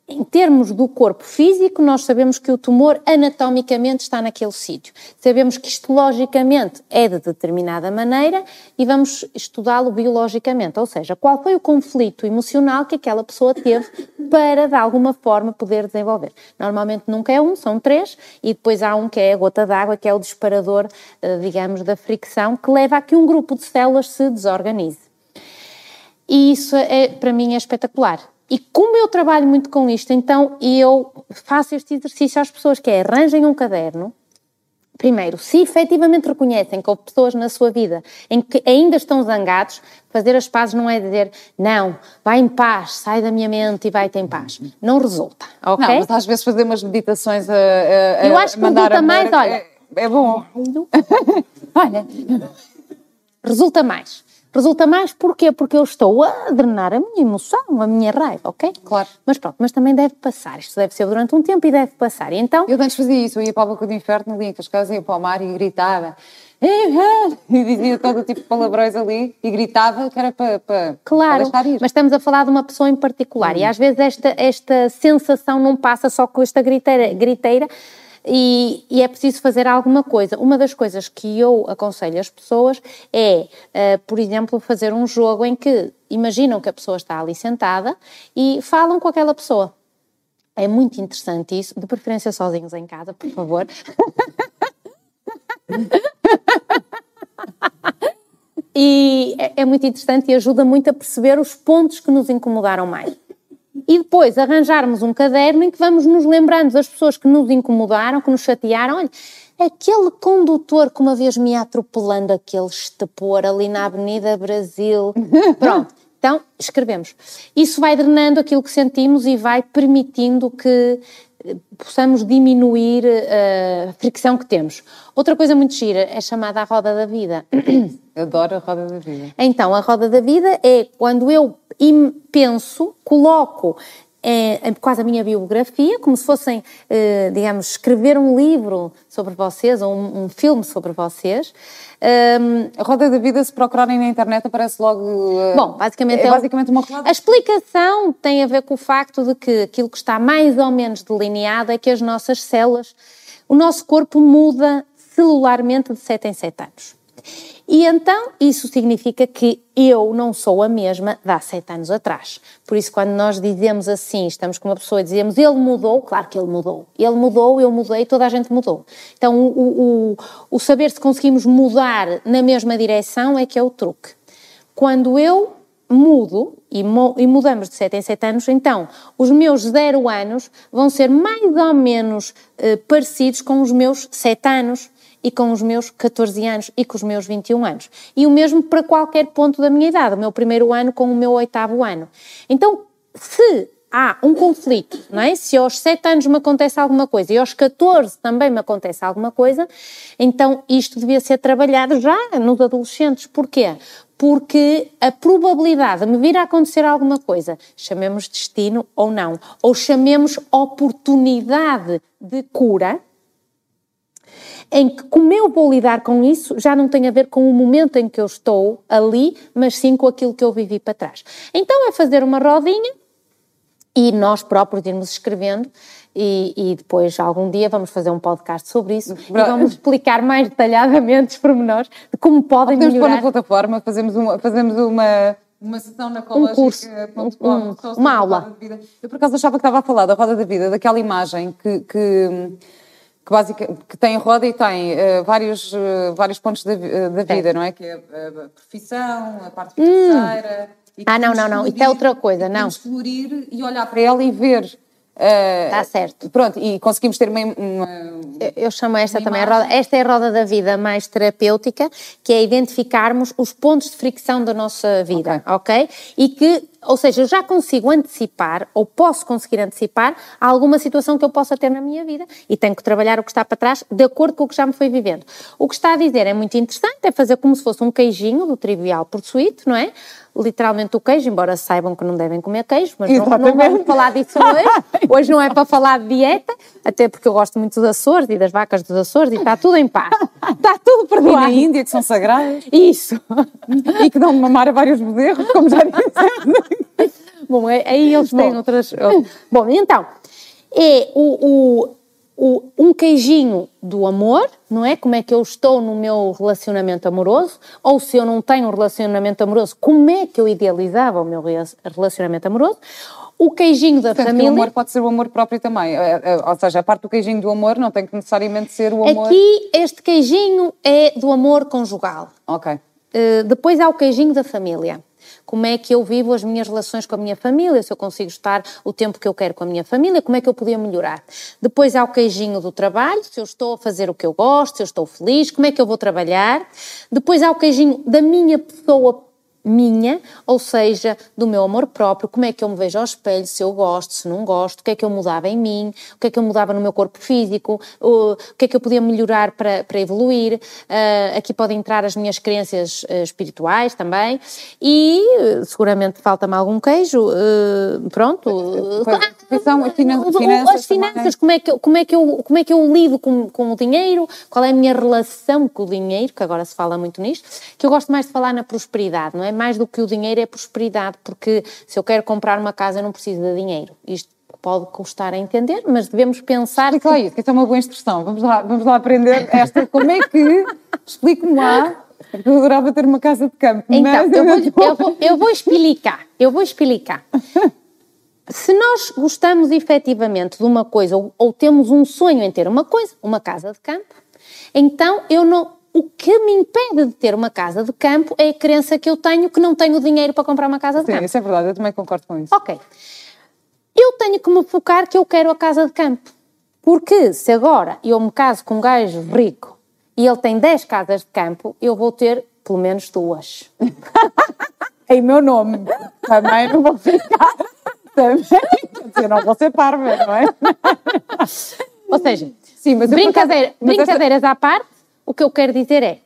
em termos do corpo físico, nós sabemos que o tumor anatomicamente está naquele sítio. Sabemos que histologicamente é de determinada maneira e vamos estudá-lo biologicamente, ou seja, qual foi o conflito emocional que aquela pessoa teve para, de alguma forma, poder desenvolver. Normalmente nunca é um, são três, e depois há um que é a gota d'água, que é o disparador, eh, digamos, da fricção, que leva a que um grupo de células se desorganize. E isso, é, para mim, é espetacular e como eu trabalho muito com isto, então eu faço este exercício às pessoas, que é arranjem um caderno. Primeiro, se efetivamente reconhecem que houve pessoas na sua vida em que ainda estão zangados, fazer as pazes não é dizer não, vai em paz, sai da minha mente e vai-te em paz. Não resulta, ok? Não, mas às vezes fazer umas meditações a, a, Eu acho que resulta mais, olha... É, é bom. olha, resulta mais. Resulta mais porquê? Porque eu estou a drenar a minha emoção, a minha raiva, ok? Claro. Mas pronto, mas também deve passar. Isto deve ser durante um tempo e deve passar. E então... Eu antes fazia isso, eu ia para a boca do inferno, ali em Cascais, ia para o mar e gritava e dizia todo tipo de palavrões ali e gritava que era para, para, claro, para mas estamos a falar de uma pessoa em particular hum. e às vezes esta, esta sensação não passa só com esta griteira, griteira e, e, é preciso fazer alguma coisa. Uma das coisas que eu aconselho as pessoas é, uh, por exemplo, fazer um jogo em que imaginam que a pessoa está ali sentada e falam com aquela pessoa. É muito interessante isso, de preferência sozinhos em casa, por favor. e é, é muito interessante e ajuda muito a perceber os pontos que nos incomodaram mais e depois arranjarmos um caderno em que vamos nos lembrando das pessoas que nos incomodaram, que nos chatearam. Olha, aquele condutor que uma vez me ia atropelando aquele estepor ali na Avenida Brasil. Pronto. Então, escrevemos. Isso vai drenando aquilo que sentimos e vai permitindo que eh, possamos diminuir eh, a fricção que temos. Outra coisa muito gira é chamada a roda da vida. Adoro a roda da vida. Então, a roda da vida é quando eu penso, coloco é, quase a minha biografia, como se fossem, eh, digamos, escrever um livro sobre vocês ou um, um filme sobre vocês. Um, a roda da vida, se procurarem na internet, aparece logo. Uh, Bom, basicamente é, é basicamente uma roda. A explicação tem a ver com o facto de que aquilo que está mais ou menos delineado é que as nossas células, o nosso corpo muda celularmente de 7 em 7 anos. E então isso significa que eu não sou a mesma de há sete anos atrás. Por isso, quando nós dizemos assim, estamos com uma pessoa e dizemos ele mudou, claro que ele mudou. Ele mudou, eu mudei, toda a gente mudou. Então, o, o, o saber se conseguimos mudar na mesma direção é que é o truque. Quando eu mudo e, mudamos de 7 em 7 anos, então os meus 0 anos vão ser mais ou menos eh, parecidos com os meus 7 anos, e com os meus 14 anos e com os meus 21 anos. E o mesmo para qualquer ponto da minha idade, o meu primeiro ano com o meu oitavo ano. Então, se há um conflito, não é? Se aos 7 anos me acontece alguma coisa e aos 14 também me acontece alguma coisa, então isto devia ser trabalhado já nos adolescentes. Porquê? Porque a probabilidade de me vir a acontecer alguma coisa, chamemos destino ou não, ou chamemos oportunidade de cura, em que como eu vou lidar com isso já não tem a ver com o momento em que eu estou ali, mas sim com aquilo que eu vivi para trás. Então é fazer uma rodinha e nós próprios irmos escrevendo e, e, depois algum dia vamos fazer um podcast sobre isso e vamos explicar mais detalhadamente os pormenores de como podem podemos melhorar. Podemos pôr na plataforma, fazemos uma, fazemos uma, uma sessão na um curso, um, um, uma aula. Eu por acaso achava que estava a falar da roda da vida, daquela imagem que, que que, basic, que tem roda e tem uh, vários, uh, vários pontos da, uh, da vida, não é? Que é a, a profissão, a parte hum. financeira. Hum. Ah, não, não, não, isso é outra coisa, não. Explorir e olhar para ela e ver. Está uh, certo. Pronto, e conseguimos ter uma. uma eu, eu, chamo esta também roda. Esta é a roda da vida mais terapêutica, que é identificarmos os pontos de fricção da nossa vida, ok? okay? E que ou seja, eu já consigo antecipar, ou posso conseguir antecipar, alguma situação que eu possa ter na minha vida e tenho que trabalhar o que está para trás de acordo com o que já me foi vivendo. O que está a dizer é muito interessante, é fazer como se fosse um queijinho do Trivial Pursuit, não é? literalmente o queijo, embora saibam que não devem comer queijo, mas não, não, vamos falar disso hoje. Hoje não é para falar de dieta, até porque eu gosto muito dos Açores e das vacas dos Açores e está tudo em paz. Está tudo perdoado. E na Índia, que são sagradas. Isso. E que dão mamar a vários bezerros, como já disse. Bom, é, aí eles têm Bom. outras... Bom, então, é o, o o, um queijinho do amor, não é? Como é que eu estou no meu relacionamento amoroso? Ou se eu não tenho um relacionamento amoroso, como é que eu idealizava o meu relacionamento amoroso? O queijinho da Portanto, família. o amor pode ser o amor próprio também. É, é, ou seja, a parte do queijinho do amor não tem que necessariamente ser o amor. Aqui, este queijinho é do amor conjugal. Ok. Uh, depois há o queijinho da família como é que eu vivo as minhas relações com a minha família, se eu consigo estar o tempo que eu quero com a minha família, como é que eu podia melhorar. Depois há o queijinho do trabalho, se eu estou a fazer o que eu gosto, se eu estou feliz, como é que eu vou trabalhar. Depois há o queijinho da minha pessoa minha, ou seja, do meu amor próprio, como é que eu me vejo ao espelho, se eu gosto, se não gosto, o que é que eu mudava em mim, o que é que eu mudava no meu corpo físico, o, que é que eu podia melhorar para, para evoluir. Uh, aqui podem entrar as minhas crenças uh, espirituais também e uh, seguramente falta-me algum queijo, pronto. São as finanças, as finanças como, é que eu, como, é que eu, como é que eu lido com, com o dinheiro, qual é a minha relação com o dinheiro, que agora se fala muito nisto, que eu gosto mais de falar na prosperidade, não é? Mais do que o dinheiro é prosperidade, porque se eu quero comprar uma casa eu não preciso de dinheiro. Isto pode custar a entender, mas devemos pensar... Explica que... isso, que é uma boa instrução. Vamos lá, vamos lá aprender esta, como é que... Explique-me lá eu adorava ter uma casa de campo. Então, eu vou, eu, vou, eu vou explicar. Eu vou explicar. Se nós gostamos efetivamente de uma coisa ou, ou, temos um sonho em ter uma coisa, uma casa de campo, então eu não, o que me impede de ter uma casa de campo é a crença que eu tenho que não tenho dinheiro para comprar uma casa de Sim, campo. Sim, isso é verdade, eu também concordo com isso. Ok. Eu tenho que me focar que eu quero a casa de campo. Porque se agora eu me caso com um gajo rico e ele tem 10 casas de campo, eu vou ter pelo menos duas. em meu nome. Também não vou ficar. Também. Eu não vou ser parva, não é? Ou seja, Sim, mas brincadeira, mas brincadeiras essa... à parte, o que eu quero dizer é: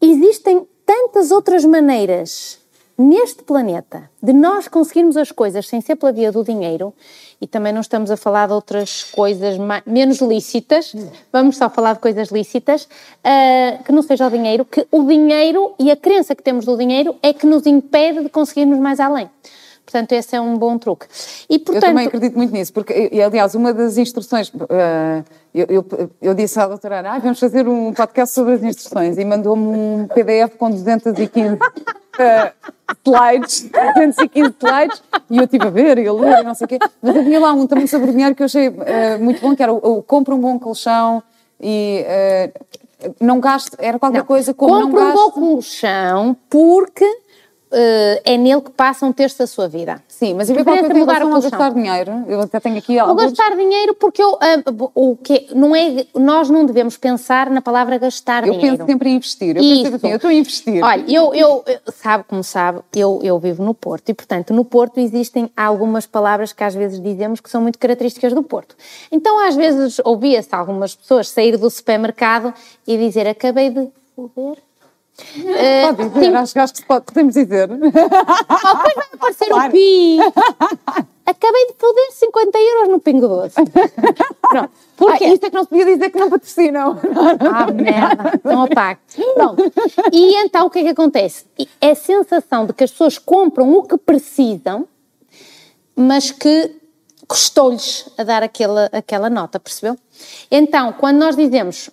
existem tantas outras maneiras neste planeta de nós conseguirmos as coisas sem ser pela via do dinheiro, e também não estamos a falar de outras coisas menos lícitas, vamos só falar de coisas lícitas, uh, que não seja o dinheiro, que o dinheiro e a crença que temos do dinheiro é que nos impede de conseguirmos mais além. Portanto, esse é um bom truque. E, portanto... Eu também acredito muito nisso, porque, e, aliás, uma das instruções, uh, eu, eu, eu, disse à doutora Ana, ah, vamos fazer um podcast sobre as instruções, e mandou-me um PDF com 215 uh, eh, slides, 215 slides, e eu estive a ver e a ler e não sei o quê, mas havia lá um também sobre o dinheiro que eu achei uh, muito bom, que era o, o compra um bom colchão e não gaste, era qualquer não. coisa como Compre não gaste... um bom colchão porque uh, é nele que passa um terço da sua vida. Sim, mas eu queria mudar a gastar dinheiro. Eu até tenho aqui algo. Vou gastar dinheiro porque eu, uh, o que não é, nós não devemos pensar na palavra gastar eu dinheiro. Eu penso sempre em investir. Eu Isso. penso assim, eu estou a investir. Olha, eu, eu, sabe como sabe, eu, eu vivo no Porto e, portanto, no Porto existem algumas palavras que às vezes dizemos que são muito características do Porto. Então, às vezes, ouvia-se algumas pessoas sair do supermercado e dizer acabei de foder Uh, pode dizer, sim. acho, acho que pode, podemos dizer. Oh, depois vai aparecer claro. o PI. Acabei de foder 50 euros no Pingo Doce. Pronto. Porque ah, isto é que não se podia dizer que não patrocinam. Ah, merda. Não apague. Pronto. E então o que é que acontece? É a sensação de que as pessoas compram o que precisam, mas que custou-lhes a dar aquela, aquela nota, percebeu? Então, quando nós dizemos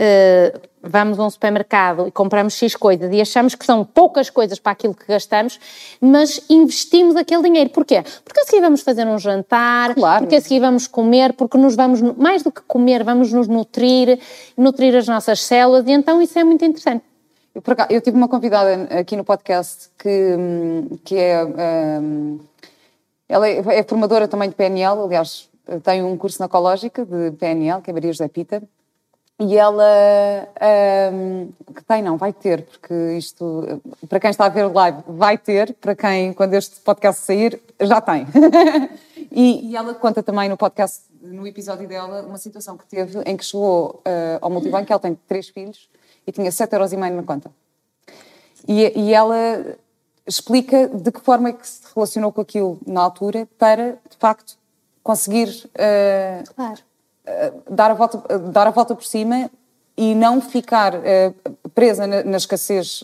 uh, vamos a um supermercado e compramos X coisas e achamos que são poucas coisas para aquilo que gastamos, mas investimos aquele dinheiro. Porquê? Porque a seguir vamos fazer um jantar, claro. porque a seguir vamos comer, porque nos vamos, mais do que comer, vamos nos nutrir, nutrir as nossas células e então isso é muito interessante. Eu, cá, eu tive uma convidada aqui no podcast que, que é. Um, ela é, é formadora também de PNL, aliás, tem um curso na Ecológica de PNL, que é Maria José Pita, e ela um, que tem, não, vai ter, porque isto, para quem está a ver o live, vai ter, para quem, quando este podcast sair, já tem. e, e, ela conta também no podcast, no episódio dela, uma situação que teve em que chegou uh, ao multibanco, ela tem três filhos e tinha 7,5€ na conta. E, e ela explica de que forma é que se relacionou com aquilo na altura para, de facto, conseguir uh, claro. Dar, a volta, dar a volta por cima e não ficar presa na, na escassez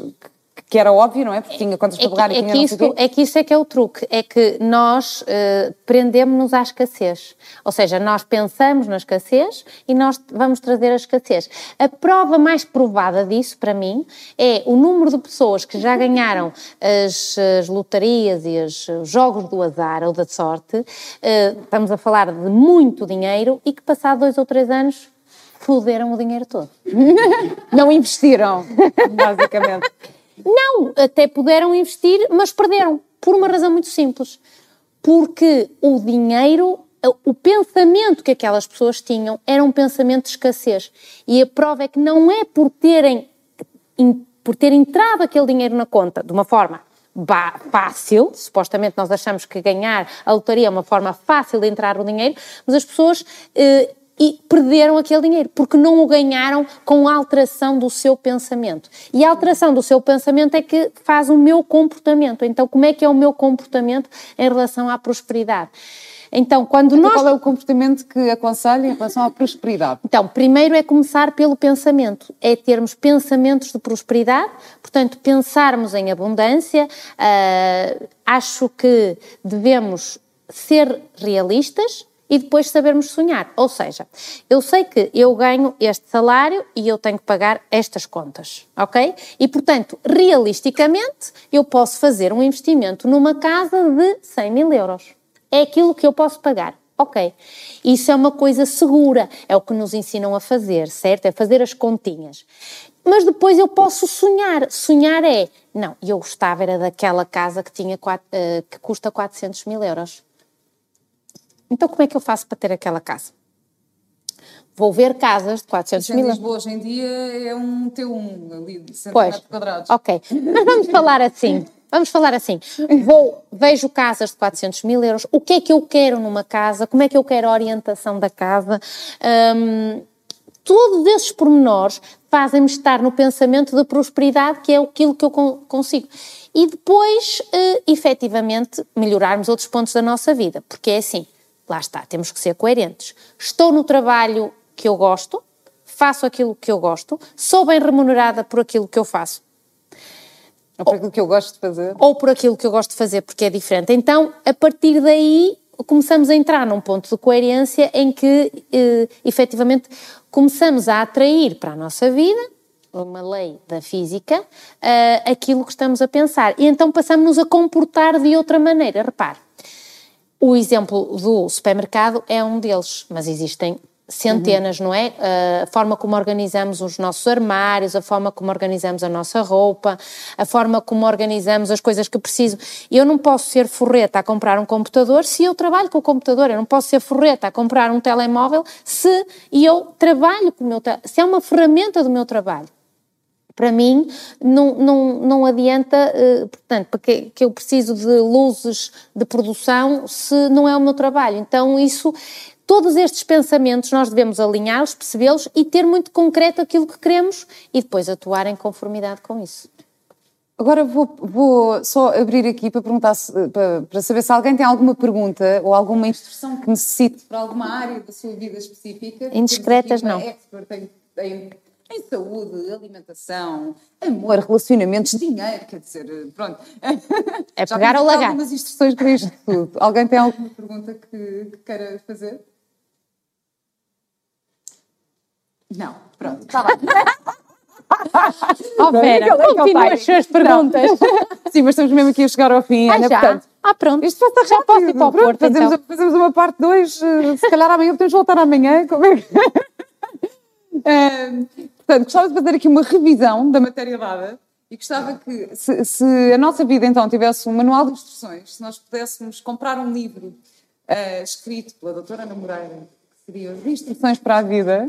que era óbvio, não é? Porque tinha contas para pagar é, e tinha que isso, É que isso é que é o truque, é que nós uh, prendemos-nos à escassez. Ou seja, nós pensamos na escassez e nós vamos trazer a escassez. A prova mais provada disso, para mim, é o número de pessoas que já ganharam as, as lotarias e os jogos do azar ou da sorte, uh, estamos a falar de muito dinheiro e que passado dois ou três anos fuderam o dinheiro todo. não investiram, basicamente. Não, até puderam investir, mas perderam. Por uma razão muito simples. Porque o dinheiro, o pensamento que aquelas pessoas tinham era um pensamento de escassez. E a prova é que não é por terem, por ter entrado aquele dinheiro na conta de uma forma fácil, supostamente nós achamos que ganhar a lotaria é uma forma fácil de entrar o dinheiro, mas as pessoas eh, e perderam aquele dinheiro, porque não o ganharam com a alteração do seu pensamento. E a alteração do seu pensamento é que faz o meu comportamento. Então, como é que é o meu comportamento em relação à prosperidade? Então, quando então, nós. Qual é o comportamento que aconselha em relação à prosperidade? Então, primeiro é começar pelo pensamento, é termos pensamentos de prosperidade, portanto, pensarmos em abundância. Uh, acho que devemos ser realistas, e depois sabermos sonhar. Ou seja, eu sei que eu ganho este salário e eu tenho que pagar estas contas, ok? E portanto, realisticamente, eu posso fazer um investimento numa casa de 100 mil euros. É aquilo que eu posso pagar. Ok. Isso é uma coisa segura, é o que nos ensinam a fazer, certo? É fazer as continhas. Mas depois eu posso sonhar. Sonhar é, não, eu gostava era daquela casa que, tinha, eh, que custa 400 mil euros. Então, como é que eu faço para ter aquela casa? Vou ver casas de 400 mil. Lisboa hoje em dia é um T1 ali de 100 pois, quadrados. Ok, mas vamos falar assim. Vamos falar assim. Vou, vejo casas de 400 mil euros. O que é que eu quero numa casa? Como é que eu quero a orientação da casa? Um, todos esses pormenores fazem-me estar no pensamento de prosperidade, que é aquilo que eu consigo. E depois, uh, efetivamente, melhorarmos outros pontos da nossa vida. Porque é assim, lá está, temos que ser coerentes. Estou no trabalho que eu gosto, faço aquilo que eu gosto, sou bem remunerada por aquilo que eu faço. Ou por aquilo que eu gosto de fazer. Ou por aquilo que eu gosto de fazer, porque é diferente. Então, a partir daí, começamos a entrar num ponto de coerência em que, eh, efetivamente, começamos a atrair para a nossa vida, uma lei da física, uh, aquilo que estamos a pensar. E então passamos-nos a comportar de outra maneira. Repare, o exemplo do supermercado é um deles, mas existem centenas, uhum. não é? A forma como organizamos os nossos armários, a forma como organizamos a nossa roupa, a forma como organizamos as coisas que preciso. Eu não posso ser forreta a comprar um computador se eu trabalho com o computador. Eu não posso ser forreta a comprar um telemóvel se eu trabalho com o meu se é uma ferramenta do meu trabalho. Para mim, não, não, não adianta, uh, portanto, porque que eu preciso de luzes de produção se não é o meu trabalho. Então, isso, todos estes pensamentos nós devemos alinhá-los, percebê-los e ter muito concreto aquilo que queremos e depois atuar em conformidade com isso. Agora vou, vou só abrir aqui para perguntar se, para, para, saber se alguém tem alguma pergunta ou alguma instrução que necessite para alguma área da sua vida específica. Indiscretas, não. Expert em, em em saúde, alimentação, amor, relacionamentos, dinheiro, quer dizer, pronto. É Já pegar ou largar. algumas instruções para isto tudo. Alguém tem alguma pergunta que, que queira fazer? Não, pronto, está bem. Oh, Vera, continua as suas perguntas. Sim, mas estamos mesmo aqui a chegar ao fim, ah, Ana, já? portanto... Ah, pronto. Isto passa já posso ir para o Porto, fazemos, então. fazemos uma parte 2, eh, se calhar amanhã podemos voltar amanhã, como é que... portanto, gostava de fazer aqui uma revisão da matéria dada e gostava que, se, se, a nossa vida então tivesse um manual de instruções, se nós pudéssemos comprar um livro uh, escrito pela doutora Ana Moreira, que seria as instruções para a vida,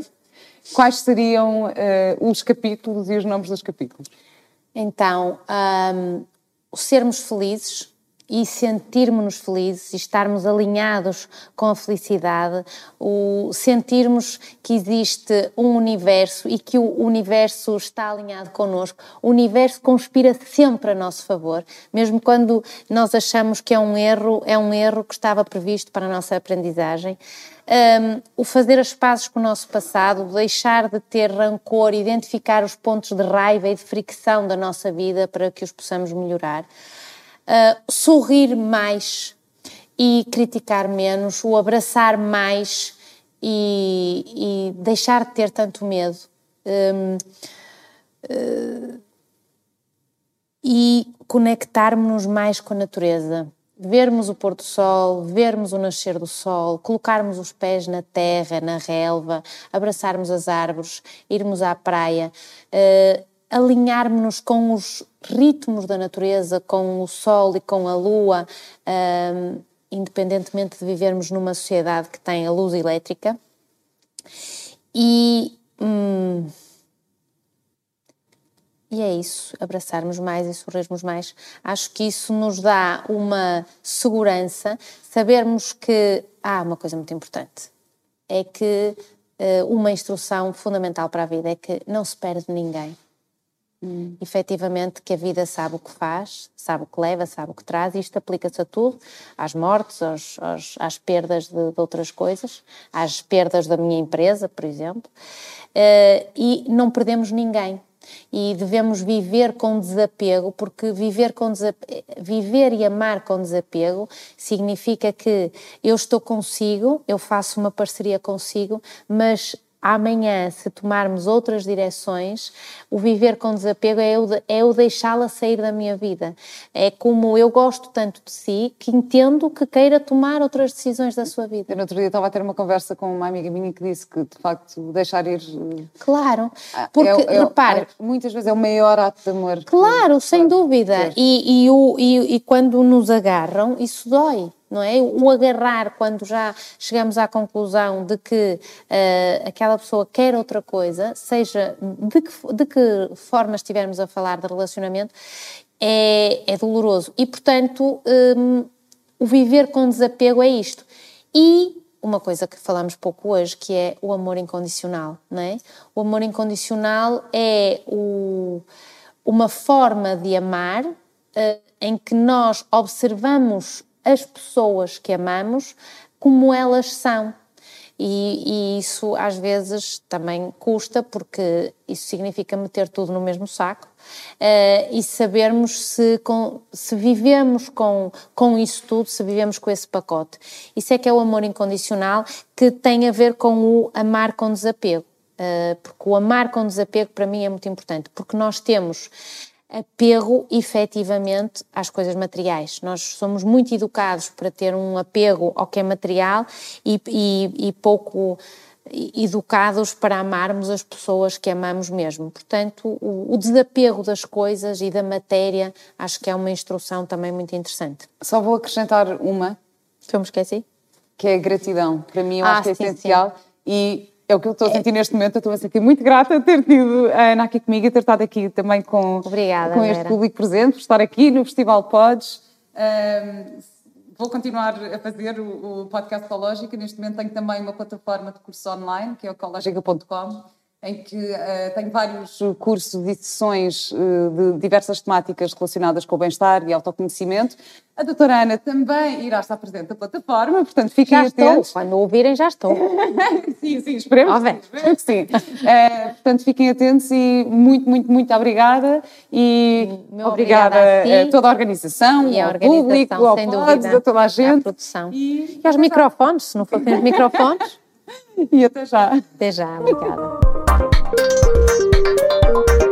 quais seriam uh, os capítulos e os nomes dos capítulos? Então, um, sermos felizes e sentirmos-nos felizes e estarmos alinhados com a felicidade, o sentirmos que existe um universo e que o universo está alinhado connosco, o universo conspira sempre a nosso favor, mesmo quando nós achamos que é um erro, é um erro que estava previsto para a nossa aprendizagem. Um, o fazer as pazes com o nosso passado, deixar de ter rancor, identificar os pontos de raiva e de fricção da nossa vida para que os possamos melhorar uh, sorrir mais e criticar menos, o abraçar mais e, e deixar de ter tanto medo. Um, uh, e conectarmos-nos mais com a natureza. Vermos o pôr do sol, vermos o nascer do sol, colocarmos os pés na terra, na relva, abraçarmos as árvores, irmos à praia. Uh, alinharmos-nos com os ritmos da natureza, com o sol e com a lua, um, independentemente de vivermos numa sociedade que tem a luz elétrica. E, hum, e é isso, abraçarmos mais e sorrirmos mais. Acho que isso nos dá uma segurança, sabermos que há ah, uma coisa muito importante, é que uh, uma instrução fundamental para a vida é que não se perde ninguém Hum. Efetivamente, que a vida sabe o que faz, sabe o que leva, sabe o que traz, e isto aplica-se a tudo, às mortes, aos, aos, às perdas de, de, outras coisas, às perdas da minha empresa, por exemplo, uh, e não perdemos ninguém. E devemos viver com desapego, porque viver, com desapego, viver e amar com desapego significa que eu estou consigo, eu faço uma parceria consigo, mas amanhã, se tomarmos outras direções, o viver com desapego é o, de, é o deixá-la sair da minha vida. É como eu gosto tanto de si que entendo que queira tomar outras decisões da sua vida. Eu no outro dia estava a ter uma conversa com uma amiga minha que disse que, de facto, deixar ir. Eh, claro, ah, porque, é, é, repare. É, muitas vezes é o maior ato de amor. Claro, que, sem dúvida. E, e, o, e, e quando nos agarram, isso dói não é? O agarrar quando já chegamos à conclusão de que uh, aquela pessoa quer outra coisa, seja de que, de que forma estivermos a falar de relacionamento, é, é doloroso. E, portanto, um, o viver com desapego é isto. E uma coisa que falamos pouco hoje, que é o amor incondicional, não é? O amor incondicional é o, uma forma de amar uh, em que nós observamos as pessoas que amamos como elas são. E, e, isso às vezes também custa, porque isso significa meter tudo no mesmo saco uh, e sabermos se, com, se vivemos com, com isso tudo, se vivemos com esse pacote. Isso é que é o amor incondicional que tem a ver com o amar com desapego. Uh, porque o amar com desapego para mim é muito importante, porque nós temos apego efetivamente às coisas materiais. Nós somos muito educados para ter um apego ao que é material e, e, e pouco educados para amarmos as pessoas que amamos mesmo. Portanto, o, o, desapego das coisas e da matéria acho que é uma instrução também muito interessante. Só vou acrescentar uma. Que eu me esqueci? Que é a gratidão. Para mim, eu ah, acho que é sim, essencial. Sim. E é o que eu estou a sentir neste momento. Eu estou a sentir muito grata de ter tido a Ana aqui comigo e ter estado aqui também com, Obrigada, com este Vera. público presente, por estar aqui no Festival Pods. Um, vou continuar a fazer o, o podcast Ecológica. Neste momento tenho também uma plataforma de curso online, que é o ecologica.com em que uh, tenho vários cursos e sessões uh, de diversas temáticas relacionadas com o bem-estar e autoconhecimento. A doutora Ana também irá estar presente na plataforma, portanto fiquem já atentos. Estou. Quando ouvirem já estou. sim, sim, esperemos, oh, esperemos que sim. Uh, portanto fiquem atentos e muito, muito, muito obrigada e Meu obrigada, obrigada a, toda a organização, e ao organização, público, ao PODS, a toda a gente. À produção. E, e aos microfones, se não fossem os microfones. e até já. Até já, obrigada. Thank you.